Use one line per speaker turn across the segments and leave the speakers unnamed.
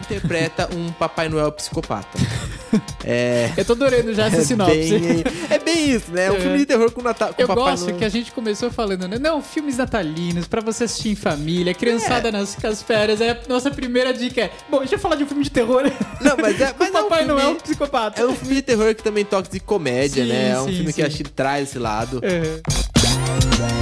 interpreta um Papai Noel psicopata. É.
Eu tô adorando já essa sinopse.
Bem, é bem isso, né? É um
É.
filme de terror com, Natal, com
Eu
Papai
gosto
Noel.
que a gente começou falando, né? Não, filmes natalinos, pra você assistir em família, criançada nas nas férias. Aí a nossa primeira dica é: bom, deixa eu falar de um filme de terror.
Não, mas é, mas
o
é um
Papai
filme,
Noel psicopata.
É um filme de terror que também toca de comédia,
Sim,
né? É um
sim,
filme que
sim.
acho que traz esse lado.
É.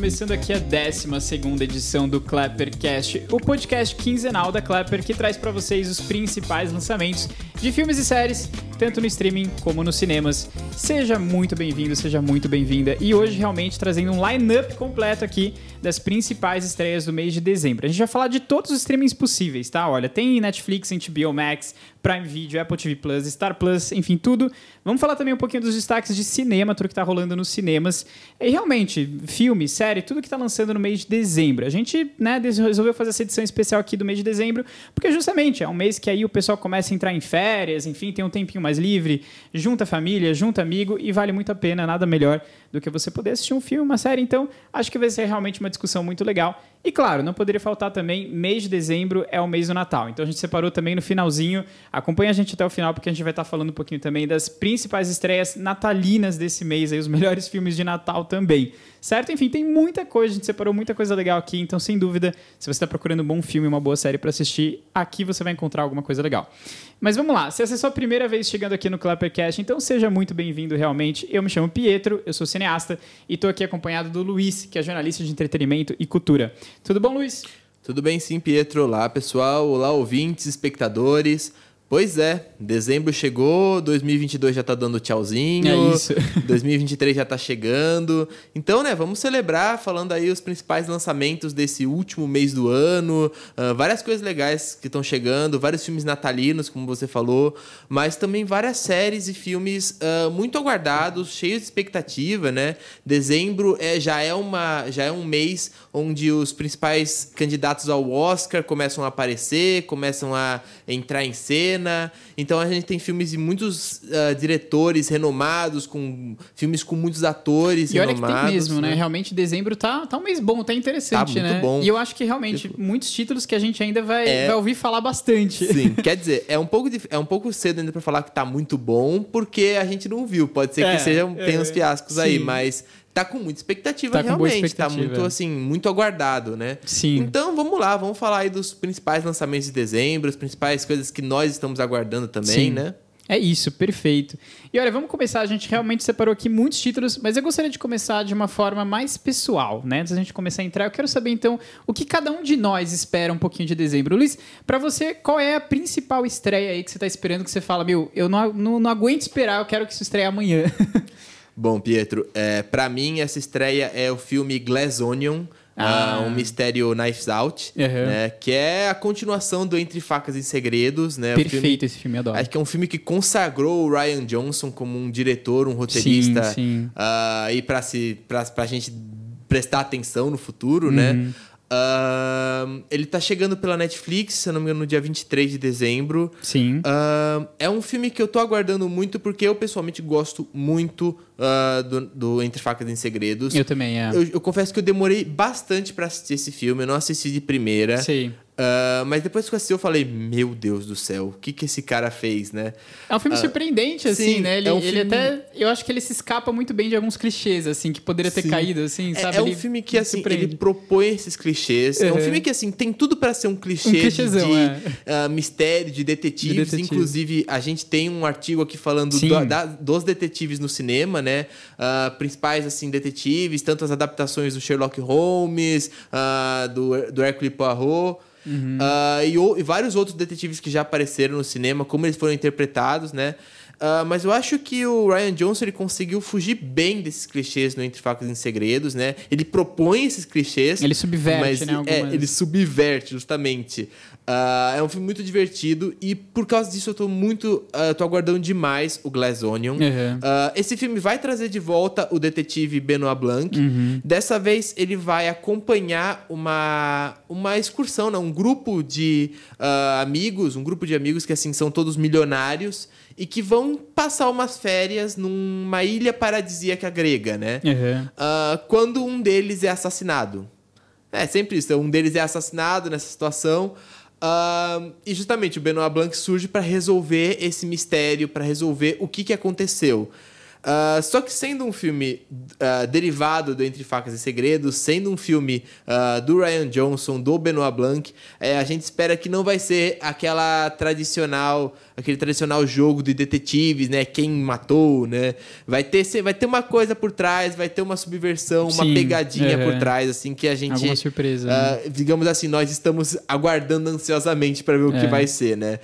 Começando aqui a 12 edição do Clappercast, o podcast quinzenal da Clapper que traz pra vocês os principais lançamentos de filmes e séries, tanto no streaming como nos cinemas. Seja muito bem-vindo, seja muito bem-vinda. E hoje, realmente, trazendo um line-up completo aqui das principais estreias do mês de dezembro. A gente vai falar de todos os streamings possíveis, tá? Olha, tem Netflix, HBO Max, Prime Video, Apple TV Plus, Star Plus, enfim, tudo. Vamos falar também um pouquinho dos destaques de cinema, tudo que tá rolando nos cinemas. E realmente, filme, série, tudo que tá lançando no mês de dezembro. A gente, né, resolveu fazer essa edição especial aqui do mês de dezembro, porque justamente é um mês que aí o pessoal começa a entrar em férias, enfim, tem um tempinho mais livre, junta família, junta amigo e vale muito a pena, nada melhor do que você poder assistir um filme, uma série. Então, acho que vai ser realmente uma discussão muito legal. E claro, não poderia faltar também, mês de dezembro é o mês do Natal. Então a gente separou também no finalzinho. Acompanha a gente até o final, porque a gente vai estar falando um pouquinho também das principais estreias natalinas desse mês, aí, os melhores filmes de Natal também. Certo? Enfim, tem muita coisa, a gente separou muita coisa legal aqui. Então, sem dúvida, se você está procurando um bom filme, uma boa série para assistir, aqui você vai encontrar alguma coisa legal. Mas vamos lá, se essa é a sua primeira vez chegando aqui no Clappercast, então seja muito bem-vindo realmente. Eu me chamo Pietro, eu sou cineasta e estou aqui acompanhado do Luiz, que é jornalista de entretenimento e cultura. Tudo bom, Luiz?
Tudo bem sim, Pietro? Olá, pessoal. Olá, ouvintes, espectadores. Pois é, dezembro chegou, 2022 já tá dando tchauzinho.
É isso.
2023 já tá chegando. Então, né, vamos celebrar falando aí os principais lançamentos desse último mês do ano. ah, várias coisas legais que estão chegando, vários filmes natalinos, como você falou, mas também várias séries e filmes ah, muito aguardados, cheios de expectativa, né? Dezembro é, já, é uma, já é um mês onde os principais candidatos ao Oscar começam a aparecer, começam a entrar em cena. Então a gente tem filmes de muitos ah, diretores renomados, com filmes com muitos atores
E olha que
renomados.
tem mesmo, né? Realmente, dezembro tá, tá um mês bom, tá interessante,
Tá muito
né?
bom.
E eu acho que realmente, muitos títulos que a gente ainda vai,
É.
vai ouvir falar bastante.
Sim, quer dizer, é um pouco, é um pouco cedo ainda pra falar que tá muito bom, porque a gente não viu. Pode ser
É,
que seja,
é,
tenha uns fiascos aí,
sim.
mas tá com muita expectativa
Tá
realmente. Tá
expectativa.
muito, assim, muito aguardado, né?
Sim.
Então vamos lá, vamos falar aí dos principais lançamentos de dezembro, as principais coisas que nós estamos aguardando também,
Sim.
né?
É isso, perfeito. E olha, vamos começar. A gente realmente separou aqui muitos títulos, mas eu gostaria de começar de uma forma mais pessoal, né? Antes da gente começar a entrar, eu quero saber então o que cada um de nós espera um pouquinho de dezembro. Luiz, pra você, qual é a principal estreia aí que você tá esperando que você fala, meu, eu não, não, não aguento esperar, eu quero que isso estreie amanhã.
Bom, Pietro, é, para mim essa estreia é o filme Glass Onion,
Ah.
ah, um mistério Knives Out,
Uhum.
né? Que é a continuação do Entre Facas e Segredos, né? o filme-
Perfeito esse filme, adoro.
Acho que é um filme que consagrou o Ryan Johnson como um diretor, um roteirista.
Sim, sim.
ah, e se, pra, pra gente prestar atenção no futuro, né? Ah, ele tá chegando pela Netflix, se eu não me engano, no dia 23 de dezembro.
Sim.
Ah, é um filme que eu tô aguardando muito porque eu pessoalmente gosto muito ah, do, do Entre Facas e Segredos.
Eu também, é.
Eu, eu confesso que eu demorei bastante pra assistir esse filme, eu não assisti de primeira.
Sei.
Ah, mas depois que eu assisti, eu falei, meu Deus do céu, o que, que esse cara fez, né?
É um filme surpreendente, assim,
sim,
né? Ele,
é um
ele
filme-
até. Eu acho que ele se escapa muito bem de alguns clichês, assim, que poderia ter
Sim.
caído, assim,
É-
sabe?
É, um
Ele
filme que, assim,
surpreende.
ele propõe esses clichês. É um
Uhum.
filme que, assim, tem tudo pra ser um clichê
Um
de,
clichêzão,
de,
é.
ah, mistério, de detetives.
De detetive.
Inclusive, a gente tem um artigo aqui falando do- da- dos detetives no cinema, né? Principais, assim, detetives, tanto as adaptações do Sherlock Holmes, do, do Hercule Poirot...
Uhum.
ah, e, o- e vários outros detetives que já apareceram no cinema, como eles foram interpretados, né? Ah, mas eu acho que o Ryan Johnson ele conseguiu fugir bem desses clichês no Entre Facas e Segredos, né? Ele propõe esses clichês.
Ele subverte,
mas,
né, algumas-
É, ele subverte, justamente. Ah, é um filme muito divertido e por causa disso eu tô muito. ah, tô aguardando demais o Glass Onion.
Uhum.
Ah, esse filme vai trazer de volta o detetive Benoit Blanc.
Uhum.
Dessa vez ele vai acompanhar uma, uma excursão, né? um grupo de ah, amigos, um grupo de amigos que assim são todos milionários e que vão passar umas férias numa ilha paradisíaca grega, né?
Uhum.
Uh, quando um deles é assassinado. É sempre isso, um deles é assassinado nessa situação. Uh, e justamente o Benoit Blanc surge para resolver esse mistério, para resolver o que, que aconteceu. Uh, só que sendo um filme uh, derivado do Entre Facas e Segredos, sendo um filme uh, do Ryan Johnson, do Benoit Blanc, é, a gente espera que não vai ser aquela tradicional aquele tradicional jogo de detetives, né? Quem matou, né? Vai ter, vai ter uma coisa por trás, vai ter uma subversão, uma Sim, pegadinha por trás, assim, que a gente.
Alguma surpresa.
Né? Digamos assim, nós estamos aguardando ansiosamente para ver o é. que vai ser, né?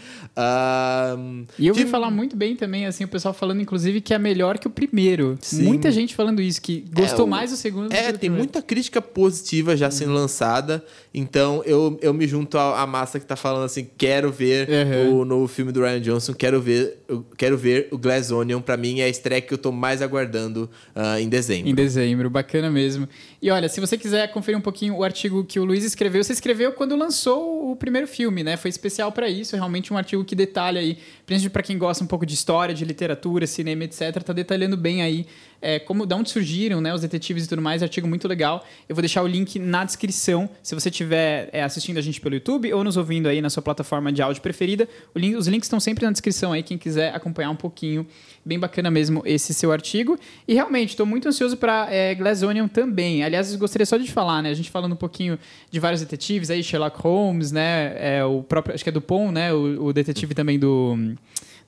E eu ouvi falar muito bem também, assim, o pessoal falando, inclusive, que é melhor que o primeiro. Sim. Muita gente falando isso, que gostou é, mais do segundo.
É,
do tem
muita crítica positiva já sendo lançada, então eu, eu me junto à, à massa que tá falando assim, quero ver uhum. o novo filme do Ryan Johnson, quero ver, quero ver o Glass Onion. Pra mim, é a estreia que eu tô mais aguardando uh, em dezembro.
Em dezembro, bacana mesmo. E olha, se você quiser conferir um pouquinho o artigo que o Luiz escreveu, você escreveu quando lançou o primeiro filme, né? Foi especial para isso, realmente um artigo que detalha aí, principalmente para quem gosta um pouco de história, de literatura, cinema, etc, tá detalhando bem aí é, como, de onde surgiram né, os detetives e tudo mais, artigo muito legal. Eu vou deixar o link na descrição, se você estiver é, assistindo a gente pelo YouTube ou nos ouvindo aí na sua plataforma de áudio preferida. Link, os links estão sempre na descrição aí, quem quiser acompanhar um pouquinho. Bem bacana mesmo esse seu artigo. E realmente, estou muito ansioso para é, Onion também. Aliás, gostaria só de falar, né? A gente falando um pouquinho de vários detetives aí, Sherlock Holmes, né? É, o próprio, acho que é do Poe, né? O, o detetive também do,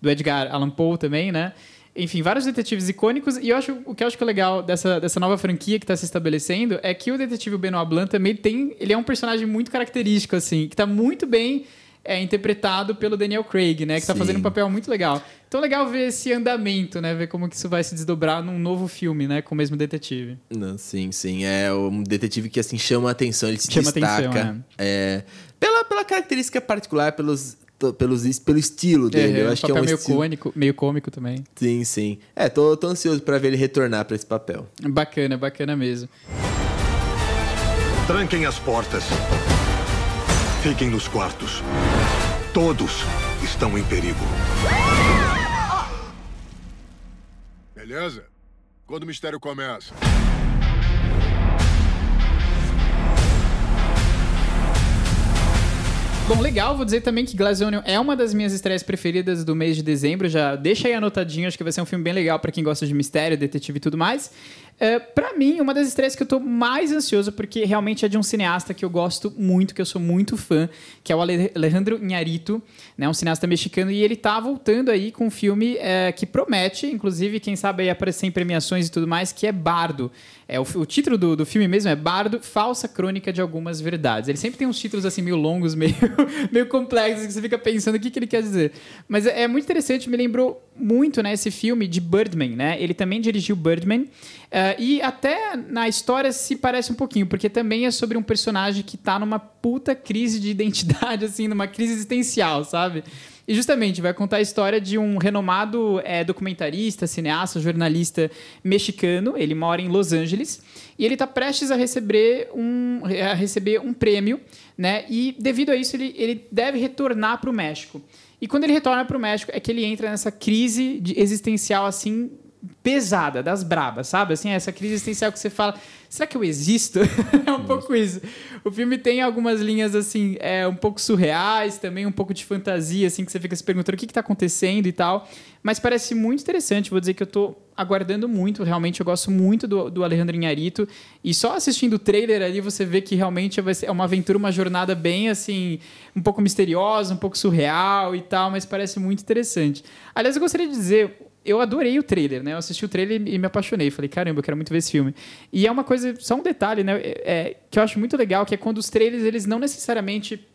do Edgar Allan Poe também, né? Enfim, vários detetives icônicos. E eu acho, o que eu acho que é legal dessa, dessa nova franquia que está se estabelecendo é que o detetive Benoit Blanc também tem. Ele é um personagem muito característico, assim, que está muito bem é, interpretado pelo Daniel Craig, né? Que está fazendo um papel muito legal. Então, legal ver esse andamento, né? Ver como que isso vai se desdobrar num novo filme, né? Com o mesmo detetive.
Não, sim, sim. É um detetive que, assim, chama a atenção, ele se chama destaca. Atenção, é. É, pela, pela característica particular, pelos pelos, pelo estilo dele. É, eu acho que é um
meio
estilo...
cônico, meio cômico também.
Sim, sim. É, tô, tô ansioso para ver ele retornar para esse papel.
Bacana, bacana mesmo.
Tranquem as portas. Fiquem nos quartos. Todos estão em perigo.
Beleza? Quando o mistério começa?
Bom, legal, vou dizer também que Glass Onion é uma das minhas estreias preferidas do mês de dezembro. Já deixa aí anotadinho, acho que vai ser um filme bem legal para quem gosta de mistério, detetive e tudo mais. É, para mim, uma das estreias que eu tô mais ansioso, porque realmente é de um cineasta que eu gosto muito, que eu sou muito fã, que é o Alejandro Inharito, né, um cineasta mexicano, e ele tá voltando aí com um filme é, que promete, inclusive, quem sabe aí aparecer em premiações e tudo mais, que é Bardo. É, o, o título do, do filme mesmo é Bardo, Falsa Crônica de Algumas Verdades. Ele sempre tem uns títulos assim meio longos, meio, meio complexos, que você fica pensando o que, que ele quer dizer. Mas é, é muito interessante, me lembrou muito né, esse filme de Birdman, né? Ele também dirigiu Birdman. Uh, e até na história se parece um pouquinho, porque também é sobre um personagem que está numa puta crise de identidade, assim, numa crise existencial, sabe? E justamente vai contar a história de um renomado é, documentarista, cineasta, jornalista mexicano. Ele mora em Los Angeles e ele está prestes a receber um, a receber um prêmio, né? E devido a isso ele, ele deve retornar para o México. E quando ele retorna para o México é que ele entra nessa crise existencial assim pesada, das brabas, sabe? Assim, essa crise existencial que você fala, será que eu existo? é um pouco isso. O filme tem algumas linhas, assim, é, um pouco surreais, também um pouco de fantasia, assim, que você fica se perguntando o que está acontecendo e tal. Mas parece muito interessante, vou dizer que eu estou aguardando muito, realmente, eu gosto muito do, do Alejandro Inharito. E só assistindo o trailer ali, você vê que realmente vai ser é uma aventura, uma jornada bem, assim, um pouco misteriosa, um pouco surreal e tal, mas parece muito interessante. Aliás, eu gostaria de dizer, eu adorei o trailer, né? Eu assisti o trailer e me apaixonei. Falei, caramba, eu quero muito ver esse filme. E é uma coisa, só um detalhe, né? É, que eu acho muito legal, que é quando os trailers, eles não necessariamente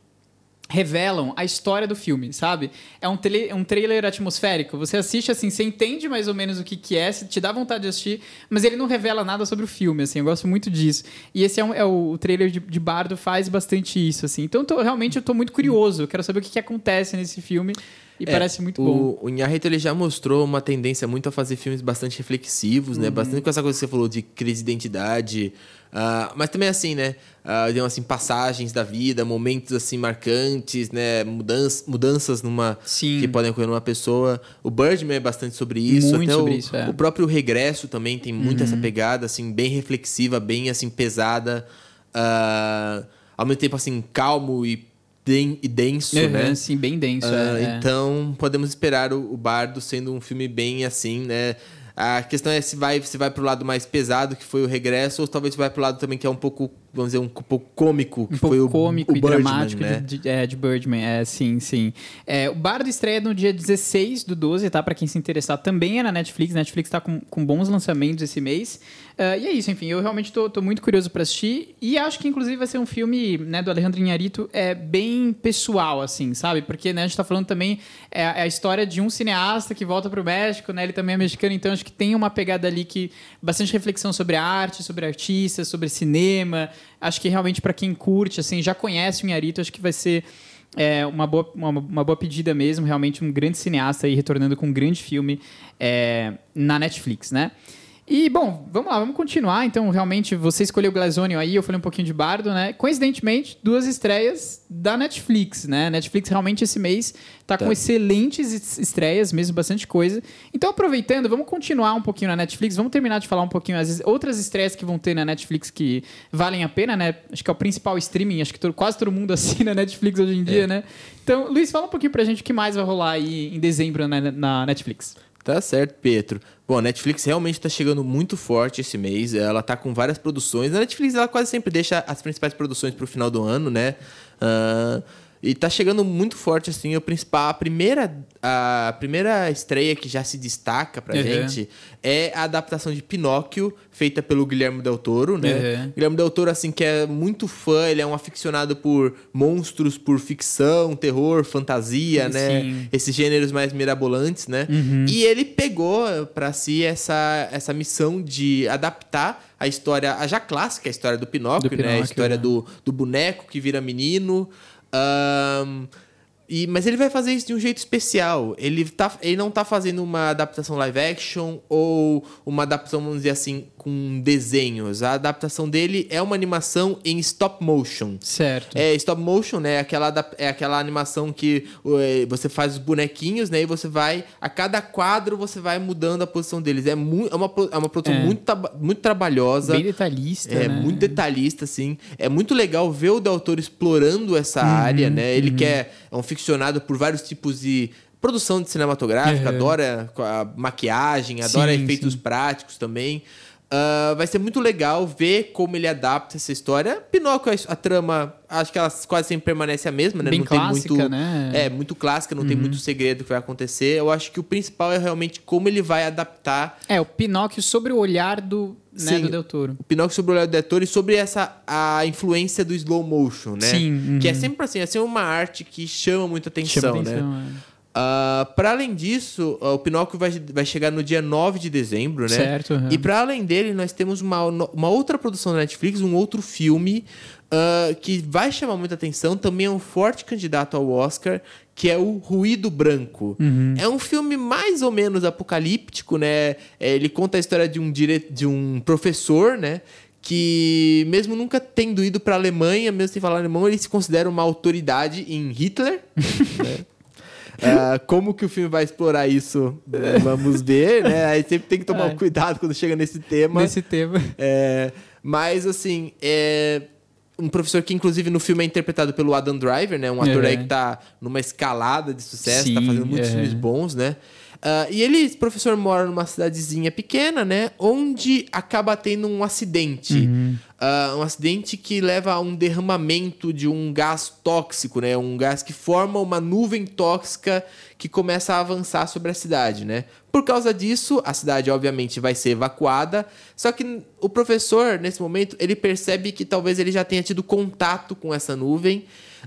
revelam a história do filme, sabe? É um, um trailer atmosférico. Você assiste assim, você entende mais ou menos o que, que é, te dá vontade de assistir, mas ele não revela nada sobre o filme, assim. Eu gosto muito disso. E esse é, um, é o, o, trailer de, de, Bardo faz bastante isso, assim. Então, tô, realmente, eu tô muito curioso. Eu quero saber o que, que acontece nesse filme. E
É,
parece muito
o,
bom.
O Inharito ele já mostrou uma tendência muito a fazer filmes bastante reflexivos,
Uhum.
né? Bastante com essa coisa que você falou de crise de identidade. ah, mas também assim, né? Uh, de assim, passagens da vida, momentos assim marcantes, né? Mudanças, mudanças numa
Sim.
que podem ocorrer numa pessoa. O Birdman é bastante sobre isso.
Muito
Até
sobre
o,
isso, é. Uhum.
o próprio Regresso também tem muito essa pegada, assim, bem reflexiva, bem assim, pesada. ah, ao mesmo tempo, assim, calmo e, den- e denso,
Uhum,
né?
Sim, bem denso. É, é.
Então, podemos esperar o, o Bardo sendo um filme bem assim, né? A questão é se vai, se vai pro lado mais pesado, que foi o Regresso, ou talvez vai pro lado também que é um pouco, vamos dizer, um pouco cômico, que
um
foi o,
cômico
o
e
Birdman,
dramático
né?
de, de, é, de Birdman, é, sim, sim. É, o Bardo estreia no dia 16 do 12, tá? Pra quem se interessar, também é na Netflix. Netflix tá com, com bons lançamentos esse mês. Ah, e é isso, enfim, eu realmente tô, tô muito curioso pra assistir. E acho que, inclusive, vai ser um filme né, do Alejandro Inharito é, bem pessoal, assim, sabe? Porque né, a gente tá falando também é, é a história de um cineasta que volta pro México, né? Ele também é mexicano, então acho que tem uma pegada ali que bastante reflexão sobre a arte, sobre artistas, sobre cinema. Acho que realmente para quem curte, assim, já conhece o Inharito, acho que vai ser é, uma, boa, uma, uma boa pedida mesmo. Realmente um grande cineasta aí retornando com um grande filme é, na Netflix, né? E, bom, vamos lá, vamos continuar. Então, realmente, você escolheu o Glazonion aí, eu falei um pouquinho de Bardo, né? Coincidentemente, duas estreias da Netflix, né? Netflix realmente esse mês tá, com
Tá.
excelentes es- estreias, mesmo bastante coisa. Então, aproveitando, vamos continuar um pouquinho na Netflix, vamos terminar de falar um pouquinho as outras estreias que vão ter na Netflix que valem a pena, né? Acho que é o principal streaming, acho que todo- quase todo mundo assina Netflix hoje em dia, né? Então, Luiz, fala um pouquinho pra gente o que mais vai rolar aí em dezembro na, na Netflix.
Tá certo, Pedro. Bom, a Netflix realmente tá chegando muito forte esse mês. Ela tá com várias produções. A Netflix ela quase sempre deixa as principais produções pro final do ano, né? Ah, e tá chegando muito forte assim. O principal, a primeira, a primeira estreia que já se destaca pra
Uhum.
gente é a adaptação de Pinóquio, feita pelo Guilherme Del Toro, né?
Uhum.
Guilherme Del Toro, assim, que é muito fã, ele é um aficionado por monstros, por ficção, terror, fantasia, né?
Sim.
Esses gêneros mais mirabolantes, né? E ele pegou pra si essa, essa missão de adaptar a história, a já clássica, a história do Pinóquio,
Do
né? A história
né?
do, do boneco que vira menino. Um, e, mas ele vai fazer isso de um jeito especial. Ele, tá, ele não tá fazendo uma adaptação live action ou uma adaptação, vamos dizer assim, com desenhos. A adaptação dele é uma animação em stop motion.
Certo.
É, stop motion, né? Aquela, adap- é aquela animação que eh, você faz os bonequinhos, né? E você vai. A cada quadro você vai mudando a posição deles. É, mu é, uma, é uma produção
É.
muito, muito trabalhosa.
Bem detalhista,
É
né?
muito detalhista, assim. É muito legal ver o Del Toro explorando essa
Uhum,
área, né? Ele que é, é um ficcionado por vários tipos de produção de cinematográfica,
Uhum.
adora a maquiagem, adora
Sim,
efeitos
sim.
práticos também. Ah, vai ser muito legal ver como ele adapta essa história. Pinóquio, a, a trama, acho que ela quase sempre permanece a mesma, né?
Bem
não tem
clássica,
muito,
né?
É, muito clássica, não tem muito segredo que vai acontecer. Eu acho que o principal é realmente como ele vai adaptar
É, o Pinóquio sobre o olhar do, né,
Sim.
do Del Toro.
o Pinóquio sobre o olhar do Del e sobre essa a influência do slow motion, né?
Sim, uhum.
Que é sempre assim, é sempre uma arte que chama muita atenção,
Chama
né?
atenção, é.
Ah, para além disso, ah, o Pinóquio vai, vai chegar no dia 9 de dezembro, né?
Certo, uhum.
E para além dele, nós temos uma, uma outra produção da Netflix, um outro filme ah, que vai chamar muita atenção, também é um forte candidato ao Oscar, que é o Ruído Branco.
Uhum.
É um filme mais ou menos apocalíptico, né? É, Ele conta a história de um, dire... de um professor, né? Que, mesmo nunca tendo ido para a Alemanha, mesmo sem falar alemão, ele se considera uma autoridade em Hitler. né? Ah, como que o filme vai explorar isso? Vamos ver, né? Aí sempre tem que tomar
É.
cuidado quando chega nesse tema.
Nesse tema.
É, mas, assim, é um professor que, inclusive, no filme é interpretado pelo Adam Driver, né? Um ator
Uhum.
aí que tá numa escalada de sucesso, tá
Sim,
fazendo muitos
é.
filmes bons, né? Ah, e ele, esse professor, mora numa cidadezinha pequena, né? Onde acaba tendo um acidente.
Uhum.
Ah, um acidente que leva a um derramamento de um gás tóxico, né? Um gás que forma uma nuvem tóxica que começa a avançar sobre a cidade, né? Por causa disso, a cidade obviamente vai ser evacuada. Só que o professor, nesse momento, ele percebe que talvez ele já tenha tido contato com essa nuvem.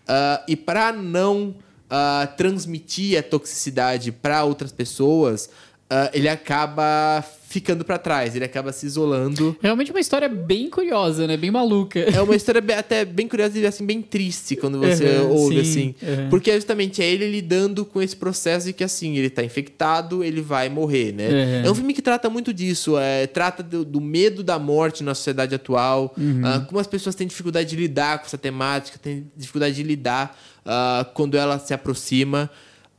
ah, e para não ah, transmitir a toxicidade para outras pessoas, ah, ele acaba ficando pra trás, ele acaba se isolando.
Realmente uma história bem curiosa, né? Bem maluca.
É uma história até bem curiosa e assim, bem triste quando você
Uhum,
ouve,
sim,
assim.
uhum.
Porque justamente é ele lidando com esse processo de que, assim, ele tá infectado, ele vai morrer, né?
Uhum.
É um filme que trata muito disso. É, trata do, do medo da morte na sociedade atual. Ah, como as pessoas têm dificuldade de lidar com essa temática, têm dificuldade de lidar ah, quando ela se aproxima.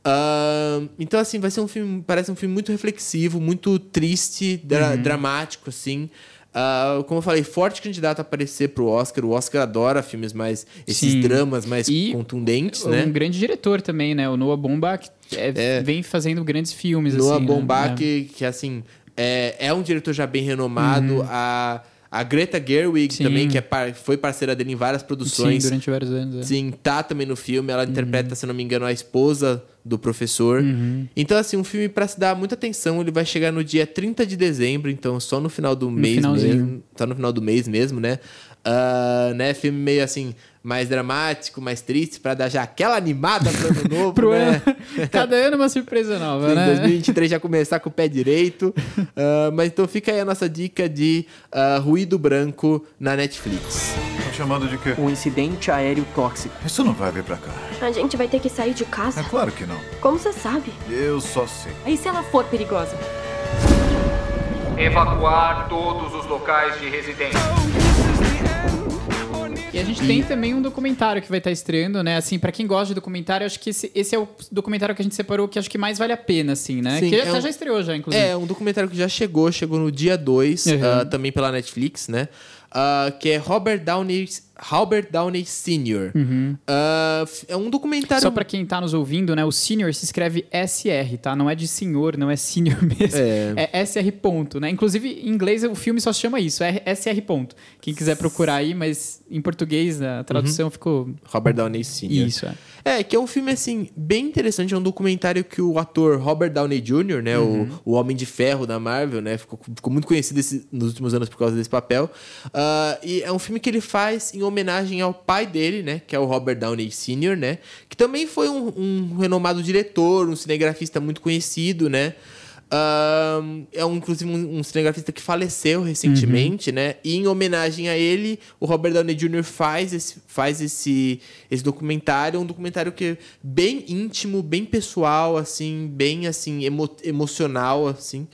Ah, então, assim, vai ser um filme. Parece um filme muito reflexivo, muito triste, dra-
Uhum.
dramático, assim. Ah, como eu falei, forte candidato a aparecer pro Oscar. O Oscar adora filmes mais. esses
Sim.
dramas mais
E
contundentes,
um
né?
grande diretor também, né? O Noah Baumbach é-
É.
vem fazendo grandes filmes,
Noah
assim. né?
Baumbach,
É.
que, que, assim, é, é um diretor já bem renomado. A, a Greta Gerwig
Uhum. Sim.
também, que é par- foi parceira dele em várias
Sim,
produções.
durante vários anos. é.
Sim, tá também no filme.
Uhum.
Ela interpreta, se não me engano, a esposa do professor. Então, assim, um filme pra se dar muita atenção. Ele vai chegar no dia 30 de dezembro, então só no final do mês
finalzinho.
mesmo. Só no final do mês mesmo, né? Ah, né? Filme meio assim, mais dramático, mais triste, pra dar já aquela animada pro ano novo,
Pro
né?
ano, cada ano uma surpresa nova,
Em
né?
2023 já começar com o pé direito. Ah, mas então fica aí a nossa dica de ah, Ruído Branco na Netflix.
Estão chamando de quê?
Um incidente aéreo tóxico.
Isso não vai vir pra cá.
A gente vai ter que sair de
É
casa?
claro que não.
Como você sabe?
Eu só sei.
E se ela for perigosa?
Evacuar todos os locais de residência.
E a gente tem também um documentário que vai estar estreando, né? Assim, pra quem gosta de documentário, acho que esse, esse é o documentário que a gente separou que acho que mais vale a pena, assim, né?
Sim,
que
é
até
um-
já estreou já, inclusive.
É, um documentário que já chegou, chegou no dia 2,
Uhum.
também pela Netflix, né? Ah, que é Robert Downey, Robert Downey Sr. Ah, f- é um documentário.
Uhum. Só pra quem tá nos ouvindo, né? O senior se escreve SR, tá? Não é de senhor, não é senior mesmo.
É.
É, SR ponto, né? Inclusive, em inglês o filme só se chama isso, é SR ponto. Quem quiser procurar aí, mas em português a tradução ficou
Robert Downey Sr.
isso, é.
É, que é um filme, assim, bem interessante. É um documentário que o ator Robert Downey Jr., né?
Uhum.
O, o Homem de Ferro da Marvel, né? Ficou, ficou muito conhecido esse- nos últimos anos por causa desse papel. Ah, e é um filme que ele faz em homenagem ao pai dele, né? Que é o Robert Downey Sr., né? Que também foi um, um renomado diretor, um cinegrafista muito conhecido, né? Ah, é um, inclusive um, um cinegrafista que faleceu recentemente, né? E em homenagem a ele, o Robert Downey Jr. faz esse, faz esse, esse documentário, um documentário que é bem íntimo, bem pessoal, assim, bem assim emo- emocional, assim.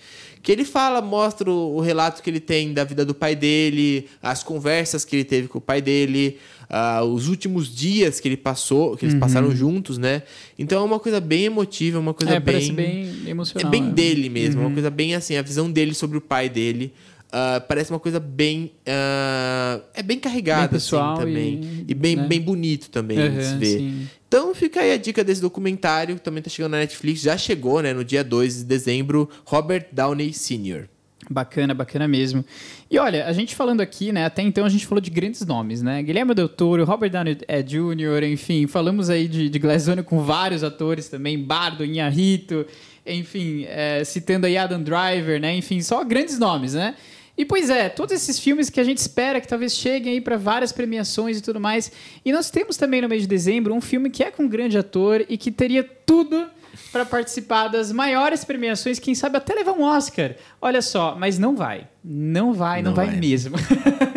Que ele fala, mostra o, o relato que ele tem da vida do pai dele, as conversas que ele teve com o pai dele, ah, os últimos dias que ele passou, que eles passaram juntos, né? Então é uma coisa bem emotiva, uma coisa
É,
bem
bem
é
emocional.
bem
né?
dele mesmo, uma coisa bem assim, a visão dele sobre o pai dele. Ah, parece uma coisa bem. ah, é bem carregada,
Bem pessoal
assim, também.
e-
E, bem,
né?
bem bonito também de se ver.
sim.
Então fica aí a dica desse documentário, que também tá chegando na Netflix, já chegou, né, no dia 2 de dezembro, Robert Downey Sr.
Bacana, bacana mesmo. E olha, a gente falando aqui, né? Até então a gente falou de grandes nomes, né? Guilherme Del Toro, Robert Downey eh, Jr., enfim, falamos aí de, de Glass Onion com vários atores também, Bardo, Inharrito, enfim, eh, citando aí Adam Driver, né? Enfim, só grandes nomes, né? E pois é, todos esses filmes que a gente espera que talvez cheguem aí para várias premiações e tudo mais. E nós temos também no mês de dezembro um filme que é com um grande ator e que teria tudo para participar das maiores premiações, quem sabe até levar um Oscar. Olha só, mas não vai. Não vai, não,
Não
vai,
vai.
mesmo.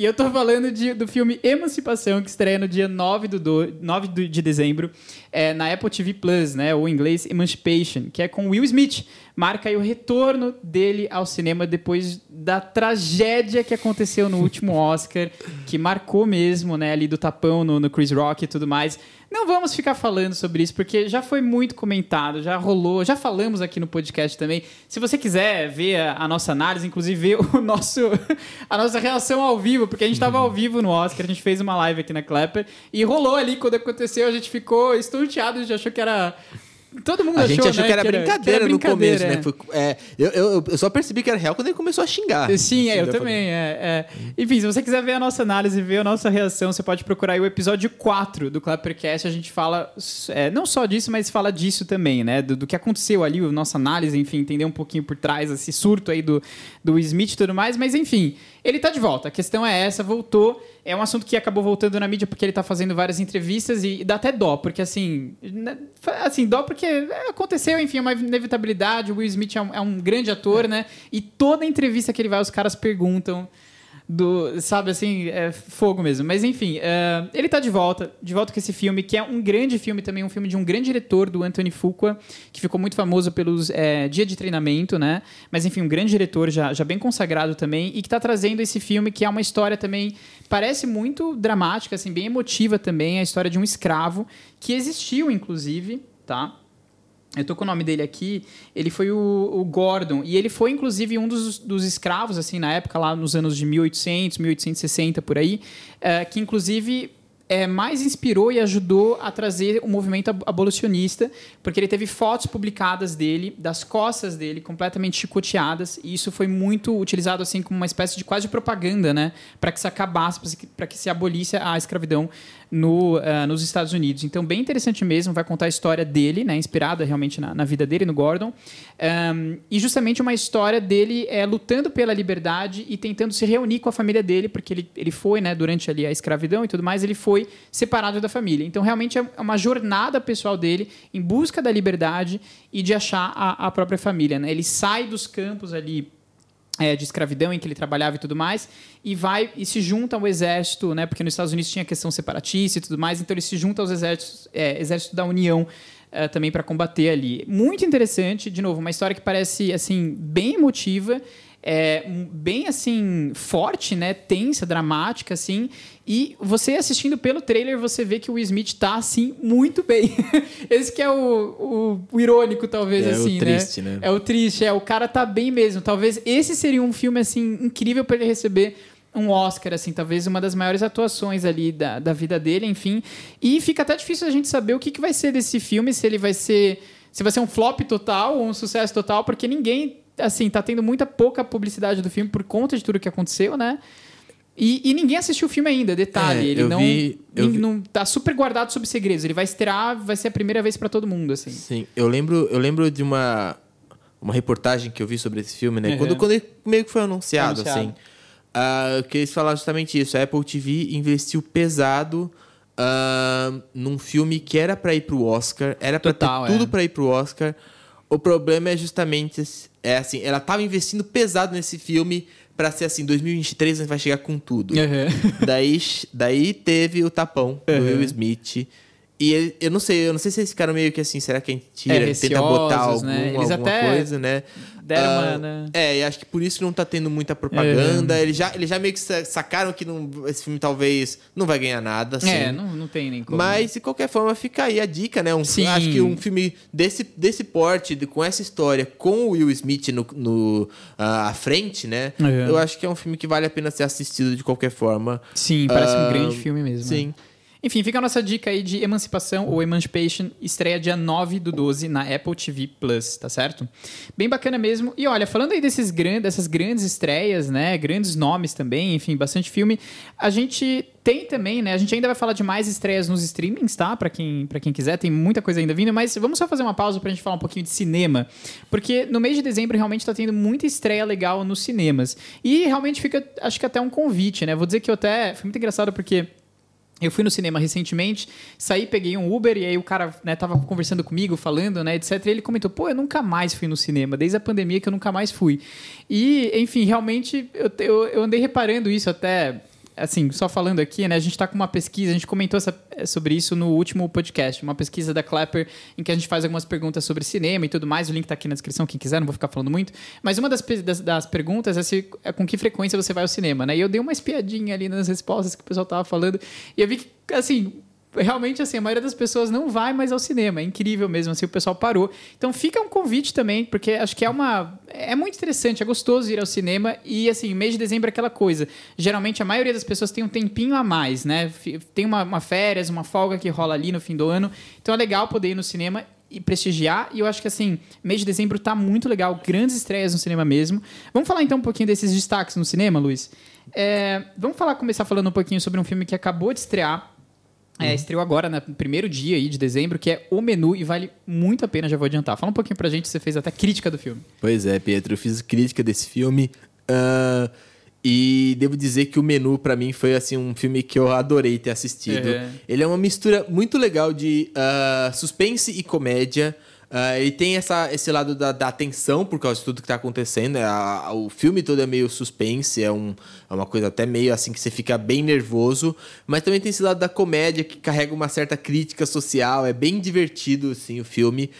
e eu tô falando de- do filme Emancipação, que estreia no dia 9, do, do, 9 do- de dezembro, é, na Apple TV Plus, né? Ou em inglês Emancipation, que é com Will Smith. Marca o retorno dele ao cinema depois da tragédia que aconteceu no último Oscar, que marcou mesmo, né? Ali do tapão no, no Chris Rock e tudo mais. Não vamos ficar falando sobre isso, porque já foi muito comentado, já rolou, já falamos aqui no podcast também. Se você quiser ver a, a nossa análise, inclusive ver o nosso, a nossa reação ao vivo, porque a gente estava ao vivo no Oscar, a gente fez uma live aqui na Clapper, e rolou ali quando aconteceu, a gente ficou estonteado, a gente achou que era. Todo mundo
A
achou,
gente achou
né,
que, era brincadeira no começo,
é.
né? Foi- é, eu, eu, eu só percebi que era real quando ele começou a xingar.
Sim, é, eu também. É, é. Enfim, se você quiser ver a nossa análise, ver a nossa reação, você pode procurar aí o episódio 4 do Clappercast. A gente fala é, não só disso, mas fala disso também, né? Do, do que aconteceu ali, a nossa análise, enfim, entender um pouquinho por trás esse surto aí do, do Smith e tudo mais. Mas enfim, Ele tá de volta. A questão é essa, voltou. É um assunto que acabou voltando na mídia porque ele tá fazendo várias entrevistas e dá até dó, porque assim. né, Assim, dó porque aconteceu, enfim, é uma inevitabilidade. O Will Smith é um, é um grande ator, né? E toda entrevista que ele vai, os caras perguntam do, sabe, assim, é fogo mesmo. Mas enfim, é, ele tá de volta, de volta com esse filme, que é um grande filme também, um filme de um grande diretor, do Anthony Fuqua, que ficou muito famoso pelos é, Dia de Treinamento, né? Mas enfim, um grande diretor, já, já bem consagrado também, e que tá trazendo esse filme, que é uma história também, parece muito dramática, assim, bem emotiva também, a história de um escravo, que existiu, inclusive, tá? Eu tô com o nome dele aqui. Ele foi o, o Gordon. E ele foi, inclusive, um dos, dos escravos, assim, na época, lá nos anos de 1800, 1860, por aí. eh, que, inclusive, é, mais inspirou e ajudou a trazer o movimento ab- abolicionista, porque ele teve fotos publicadas dele, das costas dele, completamente chicoteadas, e isso foi muito utilizado assim como uma espécie de quase propaganda, né, para que se acabasse, para que se abolisse a escravidão no, ah, nos Estados Unidos. Então, bem interessante mesmo, vai contar a história dele, né, inspirada realmente na, na vida dele, no Gordon, Ahn, e justamente uma história dele é, lutando pela liberdade e tentando se reunir com a família dele, porque ele, ele foi, né, durante ali a escravidão e tudo mais, ele foi separado da família. Então, realmente é uma jornada pessoal dele em busca da liberdade e de achar a, a própria família. Né? Ele sai dos campos ali é, de escravidão em que ele trabalhava e tudo mais, e vai e se junta ao exército, né? Porque nos Estados Unidos tinha questão separatista e tudo mais, então ele se junta aos exércitos, é, exército da União é, também para combater ali. Muito interessante, de novo, uma história que parece assim bem emotiva. É, bem assim forte, né, tensa, dramática assim, e você assistindo pelo trailer você vê que o Will Smith tá assim muito bem. Esse que é o, o, o irônico talvez
É o
assim,
triste, né?
É o triste, é o cara tá bem mesmo. Talvez esse seria um filme assim incrível para ele receber um Oscar, assim, talvez uma das maiores atuações ali da, da vida dele, enfim. E fica até difícil a gente saber o que, que vai ser desse filme, se ele vai ser. Se vai ser um flop total ou um sucesso total, porque ninguém, assim, tá tendo muita pouca publicidade do filme por conta de tudo que aconteceu, né? E, e ninguém assistiu o filme ainda, detalhe.
É,
ele
eu
não,
vi- vi-
não. Tá super guardado sob segredos. Ele vai estrear, vai ser a primeira vez para todo mundo, assim.
Sim, eu lembro, eu lembro de uma, uma reportagem que eu vi sobre esse filme, né?
Uhum.
Quando, quando ele meio que foi anunciado,
Anunciado.
assim. ah, que eles falaram justamente isso. A Apple TV investiu pesado ah, num filme que era pra ir pro Oscar, era pra
Total,
ter tudo
é.
pra ir pro Oscar. O problema é justamente esse- é assim, ela tava investindo pesado nesse filme pra ser assim, 2023 a gente vai chegar com tudo. daí, daí teve o tapão do Will Smith. E ele- eu não sei, eu não sei se eles ficaram meio que assim, será que a gente tira,
É,
tenta botar
receosos,
algum,
né?
Alguma
até
coisa, né?
Deram
Ah,
uma, né?
É, e acho que por isso que não tá tendo muita propaganda. Eles, já, eles já meio que sa- sacaram que não, esse filme talvez não vai ganhar nada, assim.
É, não, não tem nem como.
Mas, de qualquer forma, fica aí a dica, né? Um,
Sim.
Acho que um filme desse, desse porte, com essa história, com o Will Smith no, no, ah, à frente, né?
É.
Eu acho que é um filme que vale a pena ser assistido de qualquer forma.
Sim, parece um
Ah,
grande filme mesmo.
Sim.
né? Enfim, fica a nossa dica aí de Emancipação ou Emancipation, estreia dia 9 do 12 na Apple TV Plus, tá certo? Bem bacana mesmo. E olha, falando aí desses grandes, dessas grandes estreias, né? Grandes nomes também, enfim, bastante filme. A gente tem também, né? A gente ainda vai falar de mais estreias nos streamings, tá? Pra quem, pra quem quiser, tem muita coisa ainda vindo, mas vamos só fazer uma pausa pra gente falar um pouquinho de cinema. Porque no mês de dezembro realmente tá tendo muita estreia legal nos cinemas. E realmente fica, acho que até um convite, né? Vou dizer que eu até. Foi muito engraçado porque. Eu fui no cinema recentemente, saí, peguei um Uber e aí o cara, né, tava conversando comigo, falando, né, etc. E ele comentou, pô, eu nunca mais fui no cinema, desde a pandemia que eu nunca mais fui. E, enfim, realmente eu, eu, eu andei reparando isso até, assim, só falando aqui, né, a gente tá com uma pesquisa, a gente comentou essa- sobre isso no último podcast, uma pesquisa da Clapper em que a gente faz algumas perguntas sobre cinema e tudo mais, o link tá aqui na descrição, quem quiser, não vou ficar falando muito. Mas uma das, das, das perguntas é, se, é com que frequência você vai ao cinema, né? E eu dei uma espiadinha ali nas respostas que o pessoal tava falando e eu vi que, assim, realmente assim, a maioria das pessoas não vai mais ao cinema. É incrível mesmo, assim, o pessoal parou. Então fica um convite também, porque acho que é uma é muito interessante, é gostoso ir ao cinema e assim, mês de dezembro é aquela coisa. Geralmente a maioria das pessoas tem um tempinho a mais, né? Tem uma, uma férias, uma folga que rola ali no fim do ano. Então é legal poder ir no cinema e prestigiar. E eu acho que assim, mês de dezembro tá muito legal, grandes estreias no cinema mesmo. Vamos falar então um pouquinho desses destaques no cinema, Luiz? É, vamos falar, começar falando um pouquinho sobre um filme que acabou de estrear. É, estreou agora, né, no primeiro dia aí de dezembro, que é O Menu, e vale muito a pena, já vou adiantar. Fala um pouquinho pra gente, você fez até crítica do filme.
Pois é, Pedro, eu fiz crítica desse filme. ah, E devo dizer que o menu, pra mim, foi assim um filme que eu adorei ter assistido.
Uhum.
Ele é uma mistura muito legal de ah, suspense e comédia. Ah, ele tem essa, esse lado da, da tensão por causa de tudo que tá acontecendo. né? A- a- o filme todo é meio suspense, é, um, é uma coisa até meio assim que você fica bem nervoso. Mas também tem esse lado da comédia que carrega uma certa crítica social. É bem divertido, assim, o filme.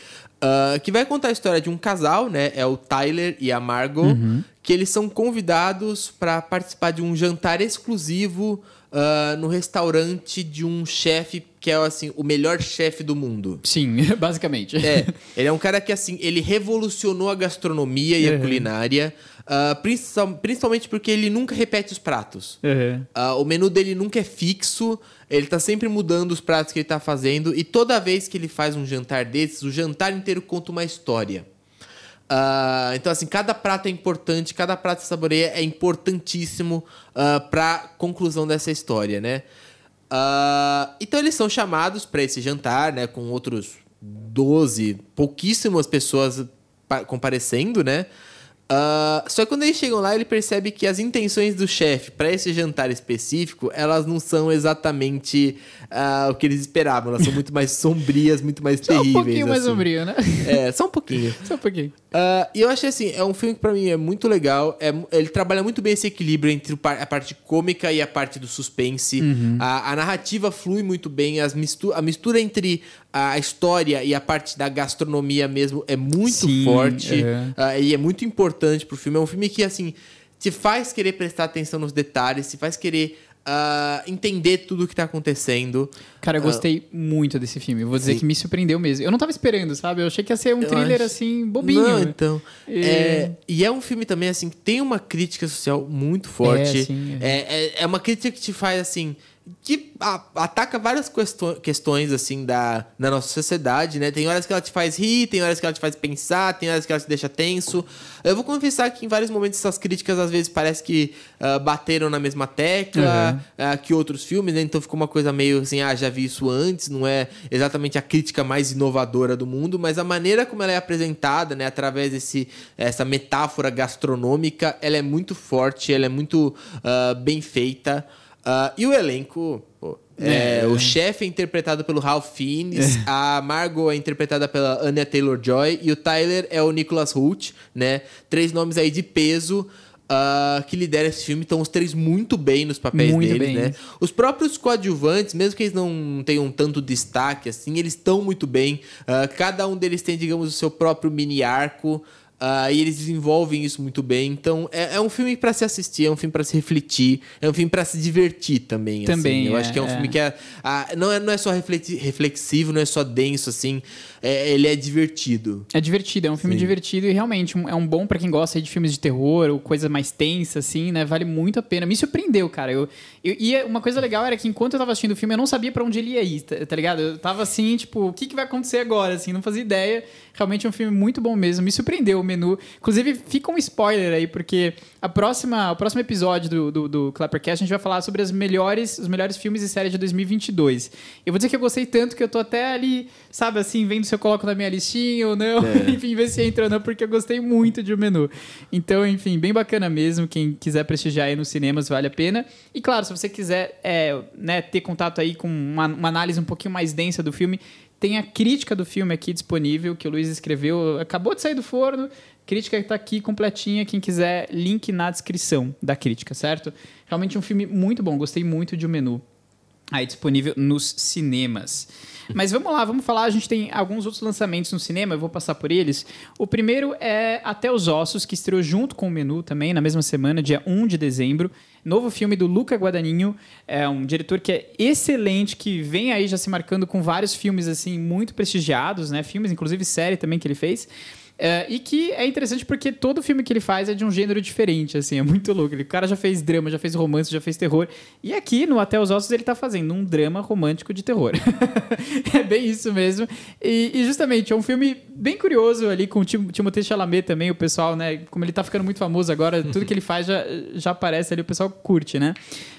Ah, que vai contar a história de um casal, né? É o Tyler e a Margot, que eles são convidados para participar de um jantar exclusivo ah, no restaurante de um chefe que é assim o melhor chefe do mundo.
Sim, basicamente.
É, ele é um cara que assim ele revolucionou a gastronomia e a
Uhum.
culinária, ah, principal- principalmente porque ele nunca repete os pratos.
Uhum.
Ah, o menu dele nunca é fixo, ele tá sempre mudando os pratos que ele tá fazendo, e toda vez que ele faz um jantar desses, o jantar inteiro conta uma história. Ah, então, assim, cada prato é importante, cada prato que saboreia é importantíssimo ah, pra conclusão dessa história, né? Ah, então, eles são chamados para esse jantar, né? Com outros 12, pouquíssimas pessoas pa- comparecendo, né? Ah, só que quando eles chegam lá, ele percebe que as intenções do chefe para esse jantar específico, elas não são exatamente ah, o que eles esperavam. Elas são muito mais sombrias, muito mais
Só
terríveis.
um pouquinho mais
assim.
sombrio, né?
É, só um pouquinho.
Só um pouquinho.
Ah, e eu achei assim, é um filme que pra mim é muito legal. É, ele trabalha muito bem esse equilíbrio entre a parte cômica e a parte do suspense.
Uhum.
A, a narrativa flui muito bem. As mistu a mistura entre a história e a parte da gastronomia mesmo é muito
Sim,
forte.
é.
Ah, e é muito importante pro filme. É um filme que, assim, te faz querer prestar atenção nos detalhes, te faz querer ah, entender tudo o que tá acontecendo.
Cara, eu
Ah,
gostei muito desse filme. Vou dizer
Sim.
que me surpreendeu mesmo. Eu não tava esperando, sabe? Eu achei que ia ser um
Eu
thriller
acho-
assim, bobinho.
Não, então.
E-
É, e é um filme também, assim, que tem uma crítica social muito forte.
É, sim, é.
É, é, é uma crítica que te faz, assim. Que a- ataca várias questo- questões, assim, da, da nossa sociedade, né? Tem horas que ela te faz rir, tem horas que ela te faz pensar, tem horas que ela te deixa tenso. Eu vou confessar que em vários momentos essas críticas, às vezes, parece que ah, bateram na mesma tecla ah, que outros filmes, né? Então ficou uma coisa meio assim, ah, já vi isso antes, não é exatamente a crítica mais inovadora do mundo, mas a maneira como ela é apresentada, né, através desse essa metáfora gastronômica, ela é muito forte, ela é muito ah, bem feita. Ah, e o elenco, pô, é,
É.
o chefe é interpretado pelo Ralph Fiennes, a Margot é interpretada pela Anya Taylor-Joy e o Tyler é o Nicholas Hoult, né? Três nomes aí de peso ah, que lideram esse filme. Estão os três muito bem nos papéis
Muito
deles,
bem.
né? Os próprios coadjuvantes, mesmo que eles não tenham tanto destaque assim, eles estão muito bem. Ah, cada um deles tem, digamos, o seu próprio mini arco. Ah, e eles desenvolvem isso muito bem. Então, é, é um filme pra se assistir, é um filme pra se refletir, é um filme pra se divertir também. assim.
Também,
Eu
é,
acho que é um
é.
filme que é, ah, não, é, não é só reflexivo, não é só denso, assim. é- ele é divertido.
É divertido, é um filme
Sim.
divertido e realmente é um bom pra quem gosta de filmes de terror ou coisa mais tensa, assim, né? Vale muito a pena. Me surpreendeu, cara. Eu, eu, e uma coisa legal era que enquanto eu tava assistindo o filme, eu não sabia pra onde ele ia ir, tá, tá ligado? Eu tava assim, tipo, o que, que vai acontecer agora, assim, não fazia ideia. Realmente é um filme muito bom mesmo. Me surpreendeu o menu. Inclusive, fica um spoiler aí, porque a próxima, o próximo episódio do, do, do Clappercast a gente vai falar sobre as melhores, os melhores filmes e séries de 2022. Eu vou dizer que eu gostei tanto que eu tô até ali, sabe assim, vendo se eu coloco na minha listinha ou não. enfim, ver se entra ou não, porque eu gostei muito de o menu. Então, enfim, bem bacana mesmo. Quem quiser prestigiar aí nos cinemas, vale a pena. E claro, se você quiser é, né, ter contato aí com uma, uma análise um pouquinho mais densa do filme, tem a crítica do filme aqui disponível, que o Luiz escreveu. Acabou de sair do forno. Crítica está aqui completinha. Quem quiser, link na descrição da crítica, certo? Realmente um filme muito bom. Gostei muito de o menu aí disponível nos cinemas. Mas vamos lá, vamos falar. A gente tem alguns outros lançamentos no cinema, eu vou passar por eles. O primeiro é Até os Ossos, que estreou junto com o menu também, na mesma semana, dia 1 de dezembro. Novo filme do Luca Guadagnino, é um diretor que é excelente, que vem aí já se marcando com vários filmes assim muito prestigiados, né? Filmes, inclusive série também que ele fez. É, e que é interessante porque todo filme que ele faz é de um gênero diferente, assim, é muito louco. Ele- O cara já fez drama, já fez romance, já fez terror. E aqui, no Até os Ossos, ele tá fazendo um drama romântico de terror. é bem isso mesmo. E, e justamente, é um filme bem curioso ali com o Tim- Timothée Chalamet também, o pessoal, né? Como ele tá ficando muito famoso agora, tudo que ele faz já, já aparece ali, o pessoal curte, né?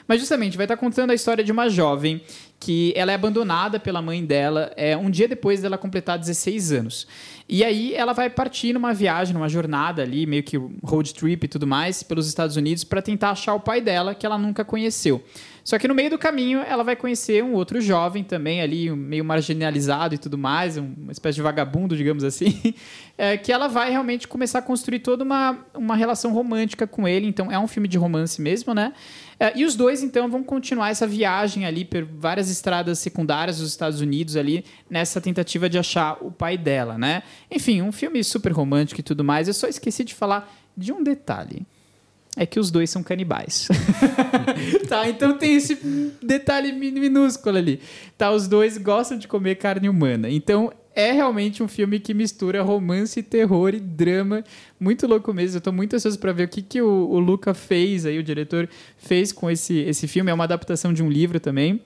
Mas justamente, vai estar contando a história de uma jovem que ela é abandonada pela mãe dela é, um dia depois dela completar 16 anos. E aí ela vai partir numa viagem, numa jornada ali, meio que road trip e tudo mais, pelos Estados Unidos para tentar achar o pai dela, que ela nunca conheceu. Só que no meio do caminho ela vai conhecer um outro jovem também ali, meio marginalizado e tudo mais, uma espécie de vagabundo, digamos assim, é, que ela vai realmente começar a construir toda uma, uma relação romântica com ele. Então é um filme de romance mesmo, né? É, e os dois, então, vão continuar essa viagem ali por várias estradas secundárias dos Estados Unidos ali, nessa tentativa de achar o pai dela, né? Enfim, um filme super romântico e tudo mais. Eu só esqueci de falar de um detalhe é que os dois são canibais. tá, então tem esse detalhe minúsculo ali. Tá, os dois gostam de comer carne humana. Então é realmente um filme que mistura romance, terror e drama. Muito louco mesmo. Eu tô muito ansioso para ver o que, que o, o Luca fez aí, o diretor fez com esse, esse filme. É uma adaptação de um livro também.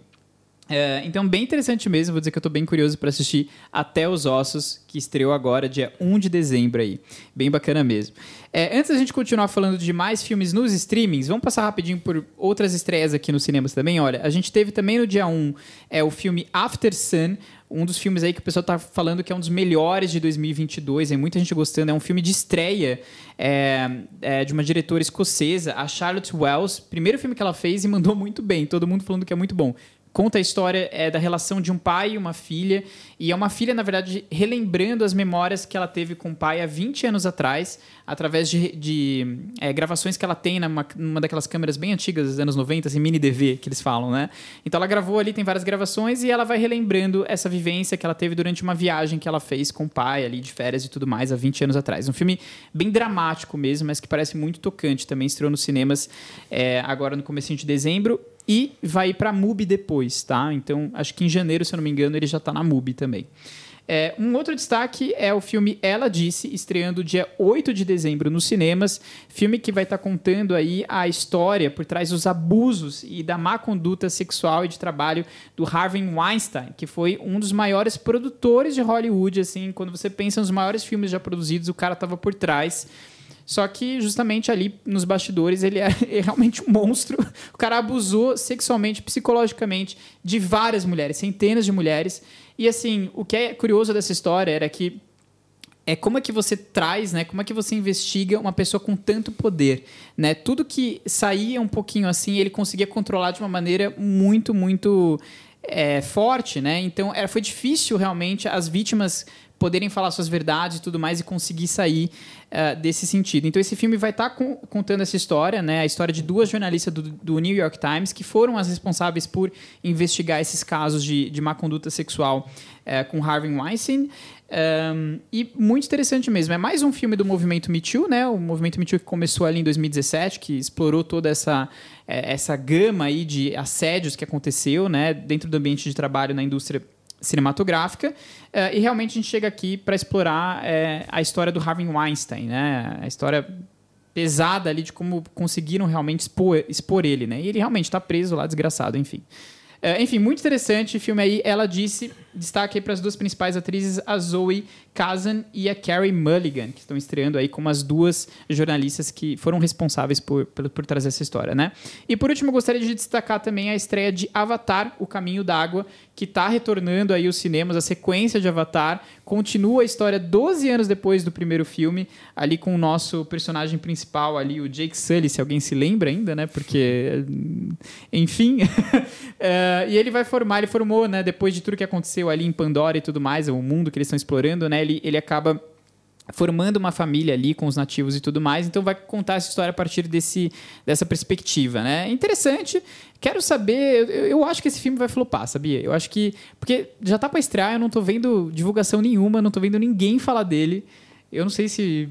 É, então, bem interessante mesmo. Vou dizer que eu estou bem curioso para assistir Até os Ossos, que estreou agora, dia 1 de dezembro aí. Bem bacana mesmo. É, antes da gente continuar falando de mais filmes nos streamings, vamos passar rapidinho por outras estreias aqui nos cinemas também. Olha, a gente teve também no dia 1 é, o filme After Sun, um dos filmes aí que o pessoal está falando que é um dos melhores de 2022, tem muita gente gostando. É um filme de estreia é, é, de uma diretora escocesa, a Charlotte Wells. Primeiro filme que ela fez e mandou muito bem, todo mundo falando que é muito bom conta a história é, da relação de um pai e uma filha. E é uma filha, na verdade, relembrando as memórias que ela teve com o pai há 20 anos atrás, através de, de é, gravações que ela tem numa, numa daquelas câmeras bem antigas dos anos 90, assim, mini DV, que eles falam, né? Então ela gravou ali, tem várias gravações, e ela vai relembrando essa vivência que ela teve durante uma viagem que ela fez com o pai ali, de férias e tudo mais, há 20 anos atrás. Um filme bem dramático mesmo, mas que parece muito tocante. Também estreou nos cinemas é, agora no começo de dezembro e vai para a MUBI depois, tá? Então, acho que em janeiro, se eu não me engano, ele já está na MUBI também. É, um outro destaque é o filme Ela Disse, estreando dia 8 de dezembro nos cinemas. Filme que vai estar tá contando aí a história por trás dos abusos e da má conduta sexual e de trabalho do Harvey Weinstein, que foi um dos maiores produtores de Hollywood. Assim, quando você pensa nos maiores filmes já produzidos, o cara estava por trás. Só que justamente ali nos bastidores ele é, é, realmente um monstro. O cara abusou sexualmente, psicologicamente de várias mulheres, centenas de mulheres. E assim, o que é curioso dessa história era que é como é que você traz, né? Como é que você investiga uma pessoa com tanto poder, né? Tudo que saía um pouquinho assim, ele conseguia controlar de uma maneira muito, muito é, forte, né? Então era, foi difícil realmente as vítimas poderem falar suas verdades e tudo mais e conseguir sair uh, desse sentido. Então esse filme vai estar tá contando essa história, né, a história de duas jornalistas do, do, New York Times que foram as responsáveis por investigar esses casos de, de má conduta sexual uh, com Harvey Weinstein. Um, e muito interessante mesmo. É mais um filme do movimento Me Too, né? O movimento Me Too que começou ali em 2017, que explorou toda essa, eh, essa gama aí de assédios que aconteceu, né? Dentro do ambiente de trabalho na indústria cinematográfica. Uh, e realmente a gente chega aqui para explorar uh, a história do Harvey Weinstein, né? A história pesada ali de como conseguiram realmente expor, expor ele, né? E ele realmente está preso lá, desgraçado, enfim. Uh, enfim, muito interessante o filme aí. Ela disse, destaque para as duas principais atrizes, a Zoe Kazan e a Carrie Mulligan, que estão estreando aí como as duas jornalistas que foram responsáveis por, por, por trazer essa história, né? E por último, gostaria de destacar também a estreia de Avatar, O Caminho d'Água, que está retornando aí os cinemas, a sequência de Avatar, continua a história 12 anos depois do primeiro filme, ali com o nosso personagem principal ali, o Jake Sully, se alguém se lembra ainda, né? Porque, enfim, é, e ele vai formar, ele formou, né? Depois de tudo que aconteceu ali em Pandora e tudo mais, o mundo que eles estão explorando, né? Ele, ele acaba formando uma família ali com os nativos e tudo mais, então vai contar essa história a partir desse, dessa perspectiva, né? Interessante. Quero saber, eu, eu acho que esse filme vai flopar, sabia? Eu acho que porque já tá para estrear, eu não tô vendo divulgação nenhuma, não tô vendo ninguém falar dele. Eu não sei se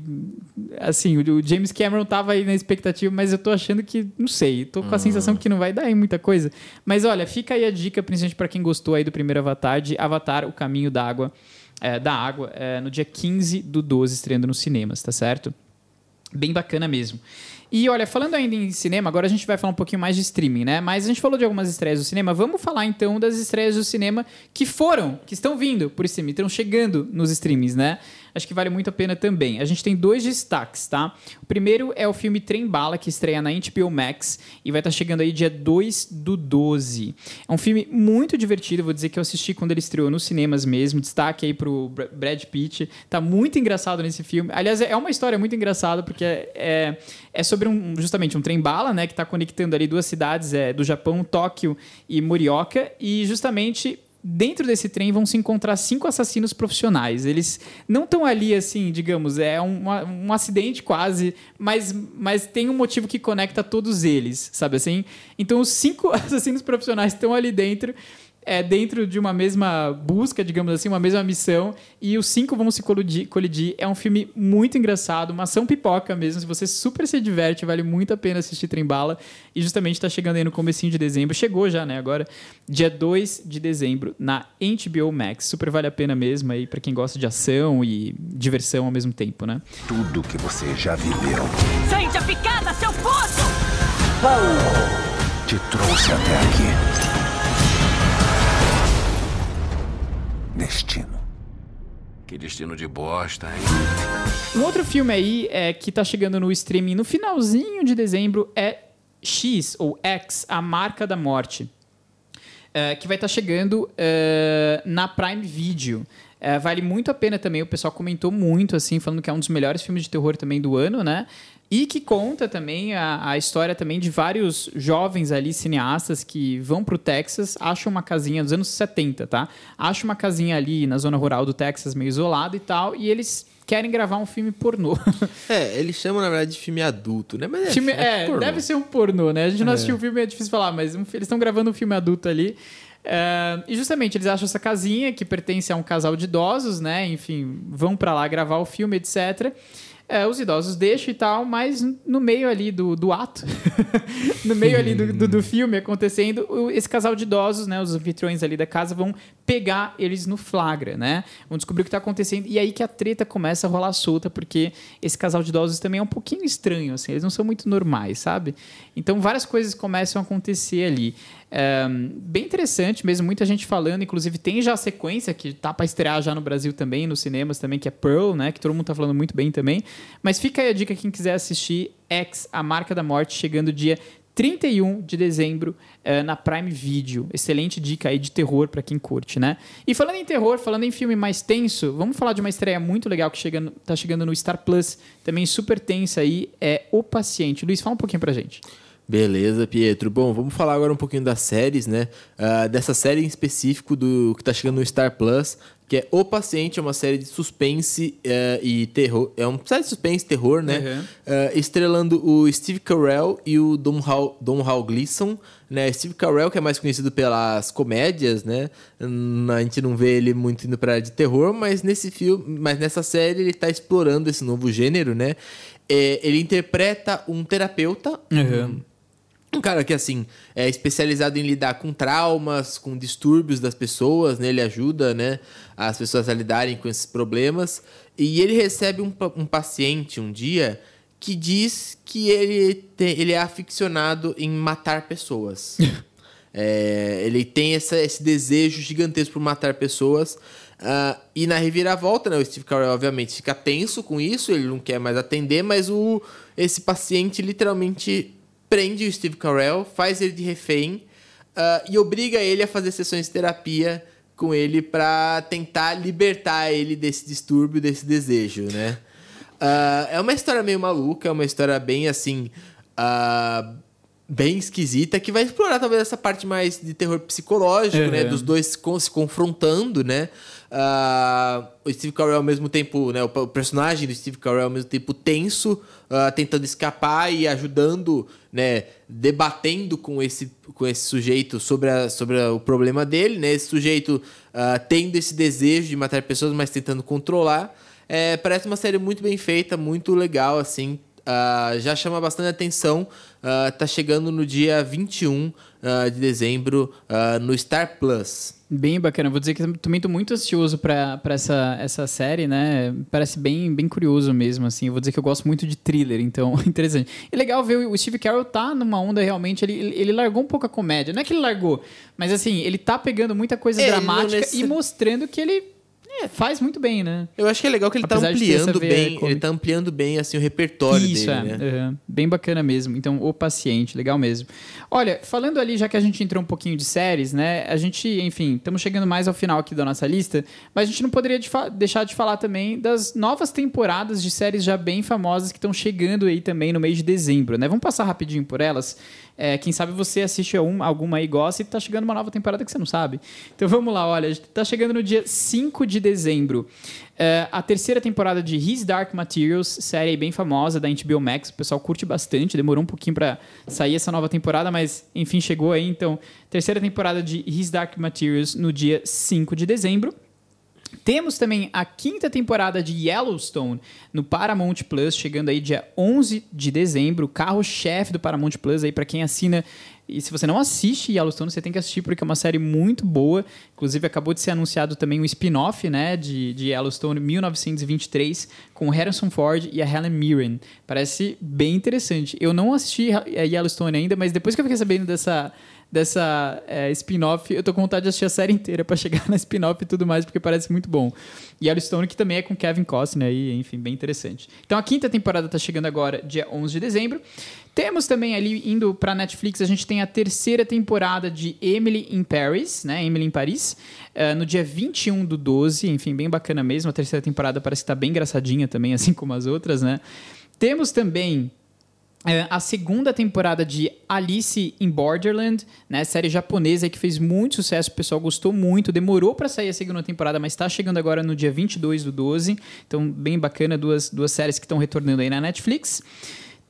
assim, o James Cameron tava aí na expectativa, mas eu tô achando que, não sei, tô com a uhum. sensação que não vai dar aí muita coisa. Mas olha, fica aí a dica, principalmente para quem gostou aí do primeiro Avatar, de Avatar, o caminho da água é, da água é, no dia 15 do 12, estreando nos cinemas, tá certo? Bem bacana mesmo. E olha, falando ainda em cinema, agora a gente vai falar um pouquinho mais de streaming, né? Mas a gente falou de algumas estreias do cinema. Vamos falar então das estreias do cinema que foram, que estão vindo por streaming, estão chegando nos streamings, né? Acho que vale muito a pena também. A gente tem dois destaques, tá? O primeiro é o filme Trem Bala, que estreia na HBO Max e vai estar chegando aí dia 2 do 12. É um filme muito divertido, vou dizer que eu assisti quando ele estreou nos cinemas mesmo. Destaque aí pro Br- Brad Pitt. Tá muito engraçado nesse filme. Aliás, é uma história muito engraçada, porque é, é sobre um, justamente um trem bala, né? Que tá conectando ali duas cidades é, do Japão, Tóquio e Morioka. E justamente dentro desse trem vão se encontrar cinco assassinos profissionais. Eles não estão ali, assim, digamos, é um, um acidente quase, mas, mas tem um motivo que conecta todos eles, sabe assim? Então os cinco assassinos profissionais estão ali dentro. É, dentro de uma mesma busca, digamos assim, uma mesma missão, e os cinco vão se colidir. colidir. É um filme muito engraçado, uma ação pipoca mesmo. Se você super se diverte, vale muito a pena assistir Trembala. E justamente está chegando aí no comecinho de dezembro. Chegou já, né? Agora, dia 2 de dezembro, na HBO Max. Super vale a pena mesmo aí para quem gosta de ação e diversão ao mesmo tempo, né?
Tudo que você já viveu
Sente a picada, seu poço!
te trouxe até aqui. Destino.
Que destino de bosta, hein?
Um outro filme aí é, que tá chegando no streaming no finalzinho de dezembro é X, ou X, A Marca da Morte. É, que vai estar chegando é, na Prime Video. É, vale muito a pena também, o pessoal comentou muito, assim, falando que é um dos melhores filmes de terror também do ano, né? E que conta também a, a história também de vários jovens ali, cineastas, que vão pro Texas, acham uma casinha dos anos 70, tá? Acham uma casinha ali na zona rural do Texas, meio isolado e tal, e eles querem gravar um filme pornô.
É, eles chamam, na verdade, de filme adulto, né? Mas é,
Filme-
é
é, deve ser um pornô, né? A gente não assistiu o filme, é difícil falar, mas um- eles estão gravando um filme adulto ali. É, e justamente eles acham essa casinha que pertence a um casal de idosos, né? Enfim, vão pra lá gravar o filme, etc. É, os idosos deixam e tal, mas no meio ali do, do ato, no meio ali do, do, do filme acontecendo, esse casal de idosos, né? Os anfitriões ali da casa vão pegar eles no flagra, né? Vão descobrir o que tá acontecendo e aí que a treta começa a rolar solta, porque esse casal de idosos também é um pouquinho estranho, assim, eles não são muito normais, sabe? Então várias coisas começam a acontecer ali. Bem interessante mesmo, muita gente falando, inclusive tem já a sequência que tá para estrear já no Brasil também, nos cinemas também, que é Pearl, né? Que todo mundo tá falando muito bem também. Mas fica aí a dica quem quiser assistir X, A Marca da Morte, chegando dia 31 de dezembro eh, na Prime Video. Excelente dica aí de terror para quem curte, né? E falando em terror, falando em filme mais tenso, vamos falar de uma estreia muito legal que chega tá chegando no Star Plus, também super tensa aí, é O Paciente. Luiz, fala um pouquinho pra gente.
Beleza, Pietro. Bom, vamos falar agora um pouquinho das séries, né? Ah, dessa série em específico do que tá chegando no Star Plus, que é O Paciente, é uma série de suspense eh, e terror. É uma série de suspense e terror, né?
Uhum.
Ah, estrelando o Steve Carell e o Dom Hall, Dom Hall Gleason, né? Steve Carell, que é mais conhecido pelas comédias, né? Hum, A gente não vê ele muito indo pra área de terror, mas nesse filme, mas nessa série ele tá explorando esse novo gênero, né? Eh, ele interpreta um terapeuta, um cara que, assim, é especializado em lidar com traumas, com distúrbios das pessoas, né? Ele ajuda, né, as pessoas a lidarem com esses problemas. E ele recebe um, um paciente um dia que diz que ele, te- ele é aficionado em matar pessoas. É, ele tem essa- esse desejo gigantesco por matar pessoas. ah, e na reviravolta, né, o Steve Carell, obviamente, fica tenso com isso, ele não quer mais atender, mas o, esse paciente literalmente prende o Steve Carell, faz ele de refém ah, e obriga ele a fazer sessões de terapia com ele para tentar libertar ele desse distúrbio, desse desejo, né? Ah, é uma história meio maluca, é uma história bem assim. ah, bem esquisita, que vai explorar talvez essa parte mais de terror psicológico, né?
Uhum.
Dos dois se con- se confrontando, né? Ah, o Steve Carell ao mesmo tempo, né? O, personagem do Steve Carell ao mesmo tempo tenso, ah, tentando escapar e ajudando, né? Debatendo com esse, com esse sujeito sobre, a, sobre a- o problema dele, né? Esse sujeito ah, tendo esse desejo de matar pessoas, mas tentando controlar. É, parece uma série muito bem feita, muito legal, assim. Ah, já chama bastante atenção. Ah, tá chegando no dia 21 ah, de dezembro ah, no Star Plus.
Bem bacana. Vou dizer que eu também tô muito ansioso pra essa, essa série, né? Parece bem, bem curioso mesmo, assim. Eu vou dizer que eu gosto muito de thriller, então interessante. É legal ver o Steve Carell tá numa onda realmente, ele, ele largou um pouco a comédia. Não é que ele largou, mas assim, ele tá pegando muita coisa
ele
dramática
necess-
e mostrando que ele faz muito bem, né?
Eu acho que é legal que ele tá
Apesar essa
ampliando bem, ele tá ampliando bem assim o repertório
Isso,
dele,
é.
né?
Uhum. Bem bacana mesmo. Então, o paciente, legal mesmo. Olha, falando ali, já que a gente entrou um pouquinho de séries, né? A gente, enfim, estamos chegando mais ao final aqui da nossa lista, mas a gente não poderia de deixar de falar também das novas temporadas de séries já bem famosas que estão chegando aí também no mês de dezembro, né? Vamos passar rapidinho por elas. É, quem sabe você assiste um- alguma e gosta e tá chegando uma nova temporada que você não sabe. Então vamos lá, olha, tá chegando no dia 5 de dezembro. É, a terceira temporada de His Dark Materials, série bem famosa da HBO Max, o pessoal curte bastante, demorou um pouquinho pra sair essa nova temporada, mas enfim, chegou aí. Então, terceira temporada de His Dark Materials no dia 5 de dezembro. Temos também a quinta temporada de Yellowstone no Paramount Plus, chegando aí dia 11 de dezembro, carro-chefe do Paramount Plus aí para quem assina. E se você não assiste Yellowstone, você tem que assistir porque é uma série muito boa. Inclusive acabou de ser anunciado também um spin-off, né, de, de Yellowstone 1923 com Harrison Ford e a Helen Mirren. Parece bem interessante. Eu não assisti Yellowstone ainda, mas depois que eu fiquei sabendo dessa dessa é, spin-off, eu tô com vontade de assistir a série inteira pra chegar na spin-off e tudo mais, porque parece muito bom. E Yellowstone, que também é com Kevin Costner aí, enfim, bem interessante. Então a quinta temporada tá chegando agora, dia 11 de dezembro. Temos também ali, indo pra Netflix, a gente tem a terceira temporada de Emily in Paris, né? Emily em Paris, eh, no dia 21 do 12, enfim, bem bacana mesmo. A terceira temporada parece que tá bem engraçadinha também, assim como as outras, né? Temos também a segunda temporada de Alice in Borderland, né, série japonesa que fez muito sucesso, o pessoal gostou muito, demorou para sair a segunda temporada, mas está chegando agora no dia 22 do 12, então bem bacana, duas, duas séries que estão retornando aí na Netflix.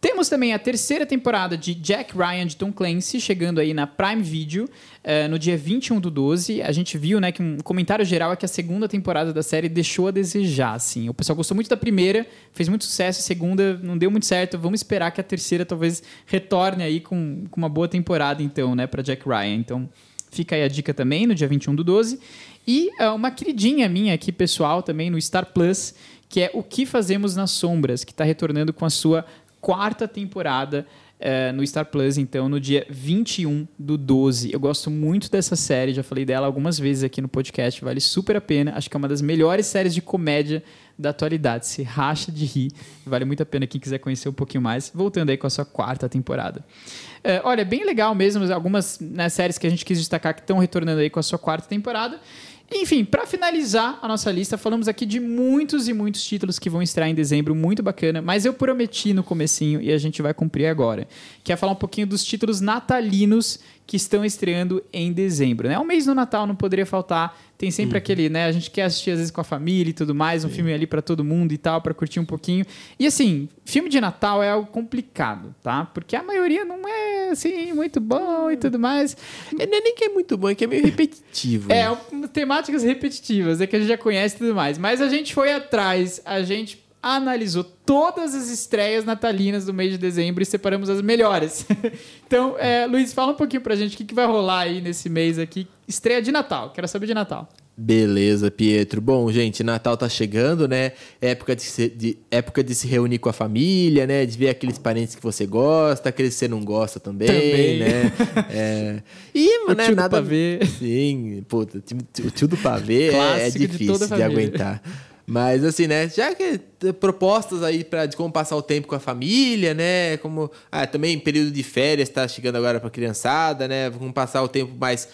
Temos também a terceira temporada de Jack Ryan de Tom Clancy, chegando aí na Prime Video, eh, no dia 21 do 12. A gente viu, né, que um comentário geral é que a segunda temporada da série deixou a desejar, assim. O pessoal gostou muito da primeira, fez muito sucesso, a segunda não deu muito certo. Vamos esperar que a terceira talvez retorne aí com, com uma boa temporada, então, né, para Jack Ryan. Então, fica aí a dica também, no dia 21 do 12. E eh, uma queridinha minha aqui, pessoal, também no Star Plus, que é O Que Fazemos nas Sombras, que está retornando com a sua quarta temporada eh, no Star Plus, então, no dia 21 do 12. Eu gosto muito dessa série, já falei dela algumas vezes aqui no podcast, vale super a pena. Acho que é uma das melhores séries de comédia da atualidade. Se racha de rir, vale muito a pena quem quiser conhecer um pouquinho mais. Voltando aí com a sua quarta temporada. Eh, olha, bem legal mesmo, algumas né, séries que a gente quis destacar que estão retornando aí com a sua quarta temporada. Enfim, para finalizar a nossa lista, falamos aqui de muitos e muitos títulos que vão estrear em dezembro, muito bacana, mas eu prometi no comecinho e a gente vai cumprir agora, que é falar um pouquinho dos títulos natalinos que estão estreando em dezembro, né? O mês do Natal não poderia faltar, tem sempre aquele, né, a gente quer assistir às vezes com a família e tudo mais, um filme ali para todo mundo e tal, para curtir um pouquinho. E assim, filme de Natal é algo complicado, tá? Porque a maioria não é assim muito bom e tudo mais.
É nem que é muito bom, é que é meio repetitivo.
É, um- temáticas repetitivas, é que a gente já conhece e tudo mais. Mas a gente foi atrás, a gente analisou todas as estreias natalinas do mês de dezembro e separamos as melhores. então, é, Luiz, fala um pouquinho pra gente o que, que vai rolar aí nesse mês aqui. Estreia de Natal, quero saber de Natal.
Beleza, Pietro. Bom, gente, Natal tá chegando, né? Época de, se, de- época de se reunir com a família, né? De ver aqueles parentes que você gosta, aqueles que você não gosta também,
Também.
né? É... E,
O
né,
tio do pavê.
Sim, puta, o tio do pavê é, é
de
difícil de,
família.
aguentar. Mas assim, né? Já que propostas aí para de como passar o tempo com a família, né? Como ah, também período de férias tá chegando agora para criançada, né? Como passar o tempo mais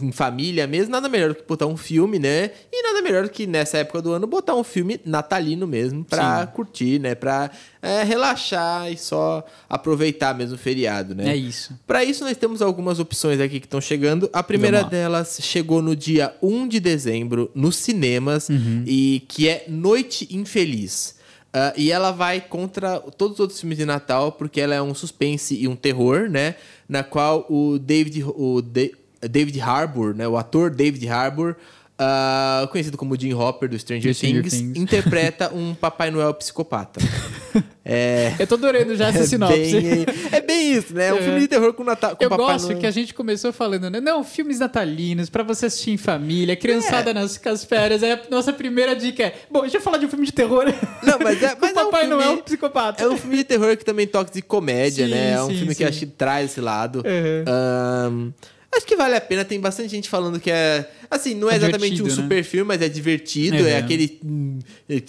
em família mesmo, nada melhor do que botar um filme, né? E nada melhor do que nessa época do ano botar um filme natalino mesmo pra
Sim.
curtir, né? Pra é, relaxar e só aproveitar mesmo o feriado, né?
É isso.
Para isso, nós temos algumas opções aqui que estão chegando. A primeira delas chegou no dia 1 de dezembro nos cinemas
Uhum.
e que é Noite Infeliz. Ah, e ela vai contra todos os outros filmes de Natal, porque ela é um suspense e um terror, né? Na qual o David, o Da- David Harbour, né? O ator David Harbour, ah, conhecido como Jim Hopper do Stranger,
Stranger
Things,
Things.
interpreta um Papai Noel psicopata. É,
Eu tô adorando já essa
é
sinopse.
bem, é bem isso, né? É um
É.
filme de terror com, Natal, com
Eu
Papai
gosto
Noel.
que a gente começou falando, né? Não, filmes natalinos, pra você assistir em família, criançada nas com as férias. Aí a nossa primeira dica é: bom, deixa eu falar de um filme de terror.
Não, mas é, mas é um
Papai
filme,
Noel psicopata.
É um filme de terror que também toca de comédia,
Sim,
né? É um
sim,
filme que
sim.
acho que traz esse lado.
Uhum.
Ahn, Acho que vale a pena, tem bastante gente falando que é. Assim, não é,
É
exatamente um
né?
super filme, mas é divertido.
É.
É, aquele. hum,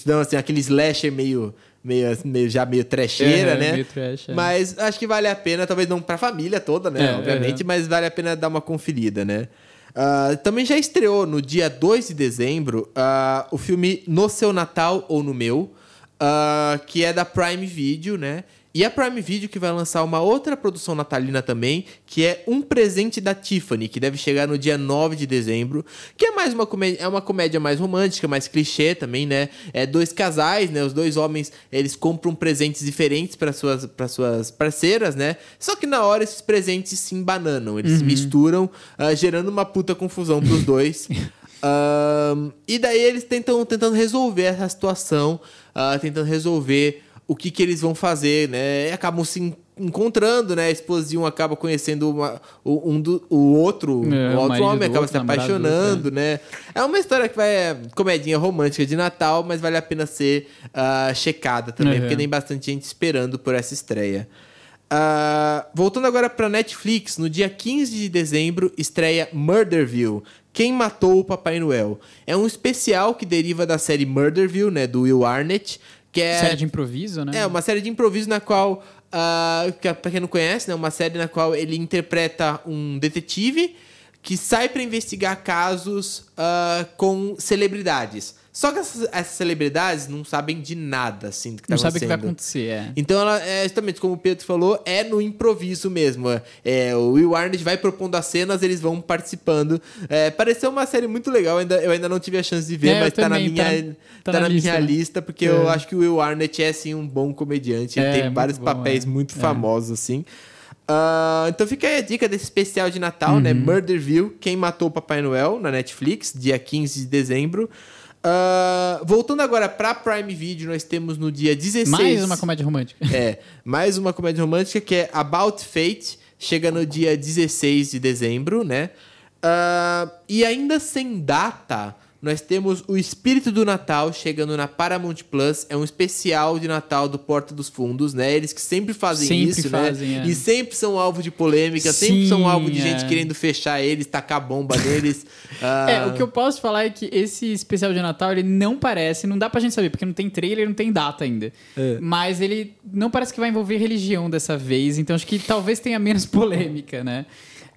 Não, assim, aquele slasher meio. Meio, meio, já meio trecheira,
É,
né?
meio trash, é.
Mas acho que vale a pena, talvez não pra família toda, né?
É,
Obviamente,
é.
mas vale a pena dar uma conferida, né? Ah, também já estreou no dia 2 de dezembro ah, o filme No Seu Natal ou No Meu, ah, que é da Prime Video, né? E a Prime Video que vai lançar uma outra produção natalina também, que é Um Presente da Tiffany, que deve chegar no dia 9 de dezembro, que é mais uma comédia, é uma comédia mais romântica, mais clichê também, né? É dois casais, né? Os dois homens, eles compram presentes diferentes para suas para suas parceiras, né? Só que na hora esses presentes se embananam, eles se misturam, ah, gerando uma puta confusão pros dois. E daí eles tentam tentando resolver essa situação, ah, tentando resolver o que, que eles vão fazer, né? E acabam se en- encontrando, né? A esposa de um acaba conhecendo uma- o, um do, o outro,
É,
o outro homem acaba
outro,
se
outro,
apaixonando, né? É uma história que vai é, comedinha romântica de Natal, mas vale a pena ser ah, checada também,
Uhum.
porque tem bastante gente esperando por essa estreia. Ah, voltando agora para Netflix, no dia 15 de dezembro estreia Murderville. Quem matou o Papai Noel? É um especial que deriva da série Murderville, né, do Will Arnett, que é
Série de improviso, né?
é, uma série de improviso na qual, ah, que, pra quem não conhece, né, uma série na qual ele interpreta um detetive que sai pra investigar casos ah, com celebridades. Só que essas, essas celebridades não sabem de nada, assim, do que
Não
tá
sabe o que vai
acontecendo.
acontecer, é.
Então, ela, é, justamente como o Pedro falou, é no improviso mesmo. É, o Will Arnett vai propondo as cenas, eles vão participando. É, pareceu uma série muito legal, ainda, eu ainda não tive a chance de ver,
É,
mas tá na,
também,
minha,
tá-
tá
tá
na
na
minha
lista, né?
lista, porque
É.
eu acho que o Will Arnett é, assim, um bom comediante. Ele
É,
tem vários
bom,
papéis
é.
muito
É.
famosos, assim. Ah, então fica aí a dica desse especial de Natal, né?
Uhum.
Murderville, Quem Matou o Papai Noel, na Netflix, dia 15 de dezembro. Ah, voltando agora pra Prime Video, nós temos no dia 16...
Mais uma comédia romântica.
É, mais uma comédia romântica que é About Fate, chega no dia 16 de dezembro, né? Ah, e ainda sem data, nós temos o Espírito do Natal chegando na Paramount Plus. É um especial de Natal do Porta dos Fundos, né? Eles que sempre fazem
Sempre
isso,
fazem,
né?
é.
E sempre são alvo de polêmica, sempre são
Sim,
alvo de
é.
gente querendo fechar eles, tacar bomba neles. Ah,
É, o que eu posso falar é que esse especial de Natal, ele não parece, não dá pra gente saber, porque não tem trailer, não tem data ainda.
É.
Mas ele não parece que vai envolver religião dessa vez, então acho que talvez tenha menos polêmica, né?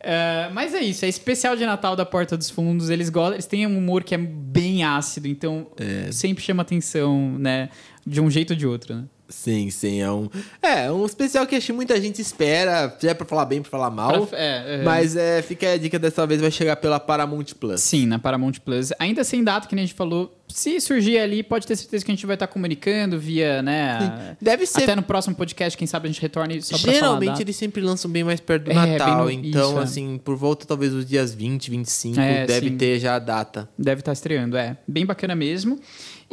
É, mas é isso, é especial de Natal da Porta dos Fundos. Eles gostam, eles têm um humor que é bem ácido, então
É.
sempre chama atenção, né? De um jeito ou de outro, né?
Sim, sim, é um. É, um especial que acho que muita gente espera, já é pra falar bem, pra falar mal.
Pra- é, é.
Mas é, fica a dica dessa vez, vai chegar pela Paramount Plus.
Sim, na Paramount Plus. Ainda sem data, que nem a gente falou. Se surgir ali, pode ter certeza que a gente vai estar comunicando via, né? a-
Deve ser.
Até no próximo podcast, quem sabe a gente retorne só pra
Geralmente eles sempre lançam bem mais perto do
É,
Natal.
no-
então,
isso, é.
assim, por volta talvez dos dias 20, 25,
É,
deve
sim.
ter já a data.
Deve estar estreando, é. Bem bacana mesmo.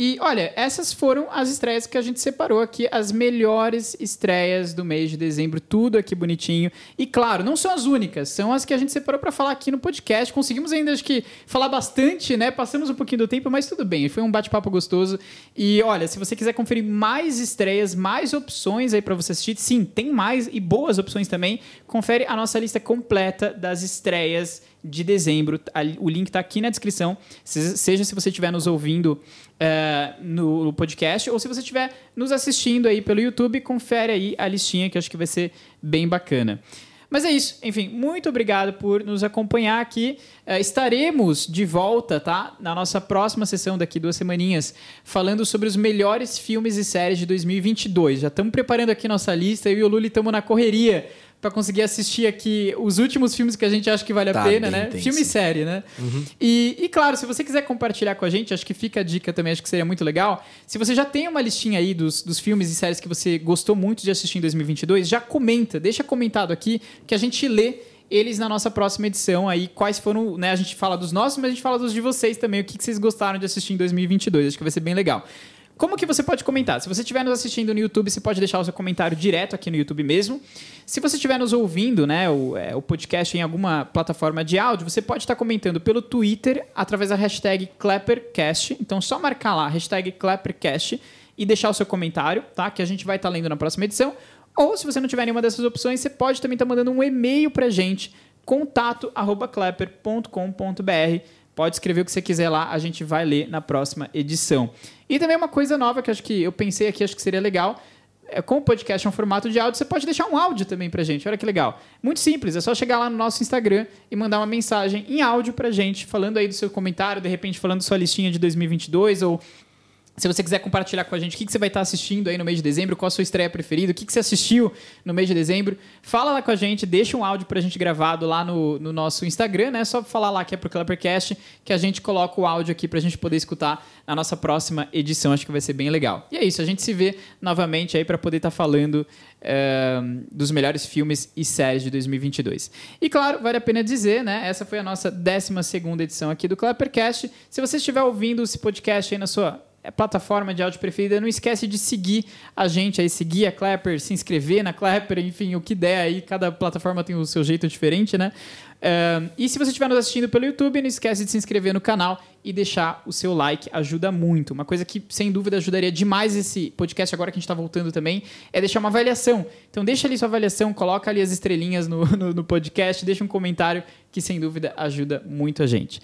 E olha, essas foram as estreias que a gente separou aqui, as melhores estreias do mês de dezembro, tudo aqui bonitinho. E claro, não são as únicas, são as que a gente separou para falar aqui no podcast. Conseguimos ainda, acho que, falar bastante, né? Passamos um pouquinho do tempo, mas tudo bem, foi um bate-papo gostoso. E olha, se você quiser conferir mais estreias, mais opções aí para você assistir, sim, tem mais e boas opções também. Confere a nossa lista completa das estreias de dezembro. O link está aqui na descrição. Se- Seja se você estiver nos ouvindo eh, no podcast ou se você estiver nos assistindo aí pelo YouTube, confere aí a listinha que eu acho que vai ser bem bacana. Mas é isso. Enfim, muito obrigado por nos acompanhar aqui. Eh, estaremos de volta, tá? Na nossa próxima sessão daqui duas semaninhas, falando sobre os melhores filmes e séries de 2022. Já estamos preparando aqui nossa lista. Eu e o Luli estamos na correria para conseguir assistir aqui os últimos filmes que a gente acha que vale a
Tá
pena,
bem
né?
tenso.
Filme e série, né? E, e, claro, se você quiser compartilhar com a gente, acho que fica a dica também, acho que seria muito legal. Se você já tem uma listinha aí dos, dos filmes e séries que você gostou muito de assistir em 2022, já comenta, deixa comentado aqui que a gente lê eles na nossa próxima edição aí, quais foram, né, a gente fala dos nossos, mas a gente fala dos de vocês também, o que que vocês gostaram de assistir em 2022, acho que vai ser bem legal. Como que você pode comentar? Se você estiver nos assistindo no YouTube, você pode deixar o seu comentário direto aqui no YouTube mesmo. Se você estiver nos ouvindo, né, o, é, o podcast em alguma plataforma de áudio, você pode estar comentando pelo Twitter através da hashtag ClapperCast. Então, só marcar lá, hashtag ClapperCast e deixar o seu comentário, tá? Que a gente vai estar lendo na próxima edição. Ou, se você não tiver nenhuma dessas opções, você pode também estar mandando um e-mail pra gente contato@klepper.com.br. Pode escrever o que você quiser lá, a gente vai ler na próxima edição. E também uma coisa nova que acho que eu pensei aqui, acho que seria legal. É, como o podcast é um formato de áudio, você pode deixar um áudio também pra gente. Olha que legal. Muito simples, é só chegar lá no nosso Instagram e mandar uma mensagem em áudio pra gente, falando aí do seu comentário, de repente falando sua listinha de 2022 ou se você quiser compartilhar com a gente o que, que você vai estar assistindo aí no mês de dezembro, qual a sua estreia preferida, o que, que você assistiu no mês de dezembro, fala lá com a gente, deixa um áudio pra gente gravado lá no, no nosso Instagram, né? Só falar lá que é pro Clappercast, que a gente coloca o áudio aqui pra gente poder escutar na nossa próxima edição. Acho que vai ser bem legal. E é isso, a gente se vê novamente aí para poder estar falando eh, dos melhores filmes e séries de 2022. E claro, vale a pena dizer, né? Essa foi a nossa 12 segunda edição aqui do Clappercast. Se você estiver ouvindo esse podcast aí na sua é, plataforma de áudio preferida, não esquece de seguir a gente aí, seguir a Clapper, se inscrever na Clapper, enfim, o que der aí, cada plataforma tem o seu jeito diferente, né? Uh, e se você estiver nos assistindo pelo YouTube, não esquece de se inscrever no canal e deixar o seu like, ajuda muito. Uma coisa que, sem dúvida, ajudaria demais esse podcast agora que a gente está voltando também, é deixar uma avaliação. Então deixa ali sua avaliação, coloca ali as estrelinhas no, no, no podcast, deixa um comentário que, sem dúvida, ajuda muito a gente.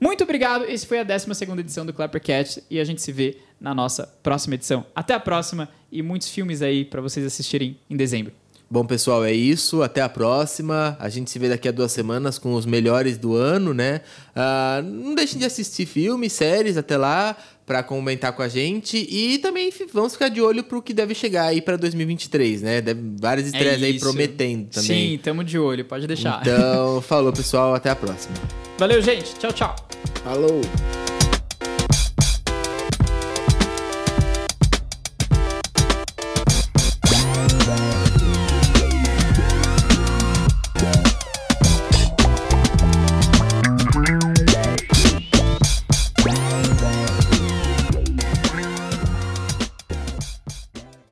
Muito obrigado. Esse foi a 12 edição do Clappercast e a gente se vê na nossa próxima edição. Até a próxima e muitos filmes aí para vocês assistirem em dezembro.
Bom, pessoal, é isso. Até a próxima. A gente se vê daqui a duas semanas com os melhores do ano, né? Uh, não deixem de assistir filmes, séries até lá para comentar com a gente e também vamos ficar de olho pro que deve chegar aí para 2023, né? Deve, várias estreias é aí prometendo também.
Sim, tamo de olho, pode deixar.
Então, falou pessoal, até a próxima.
Valeu, gente. Tchau, tchau.
Falou.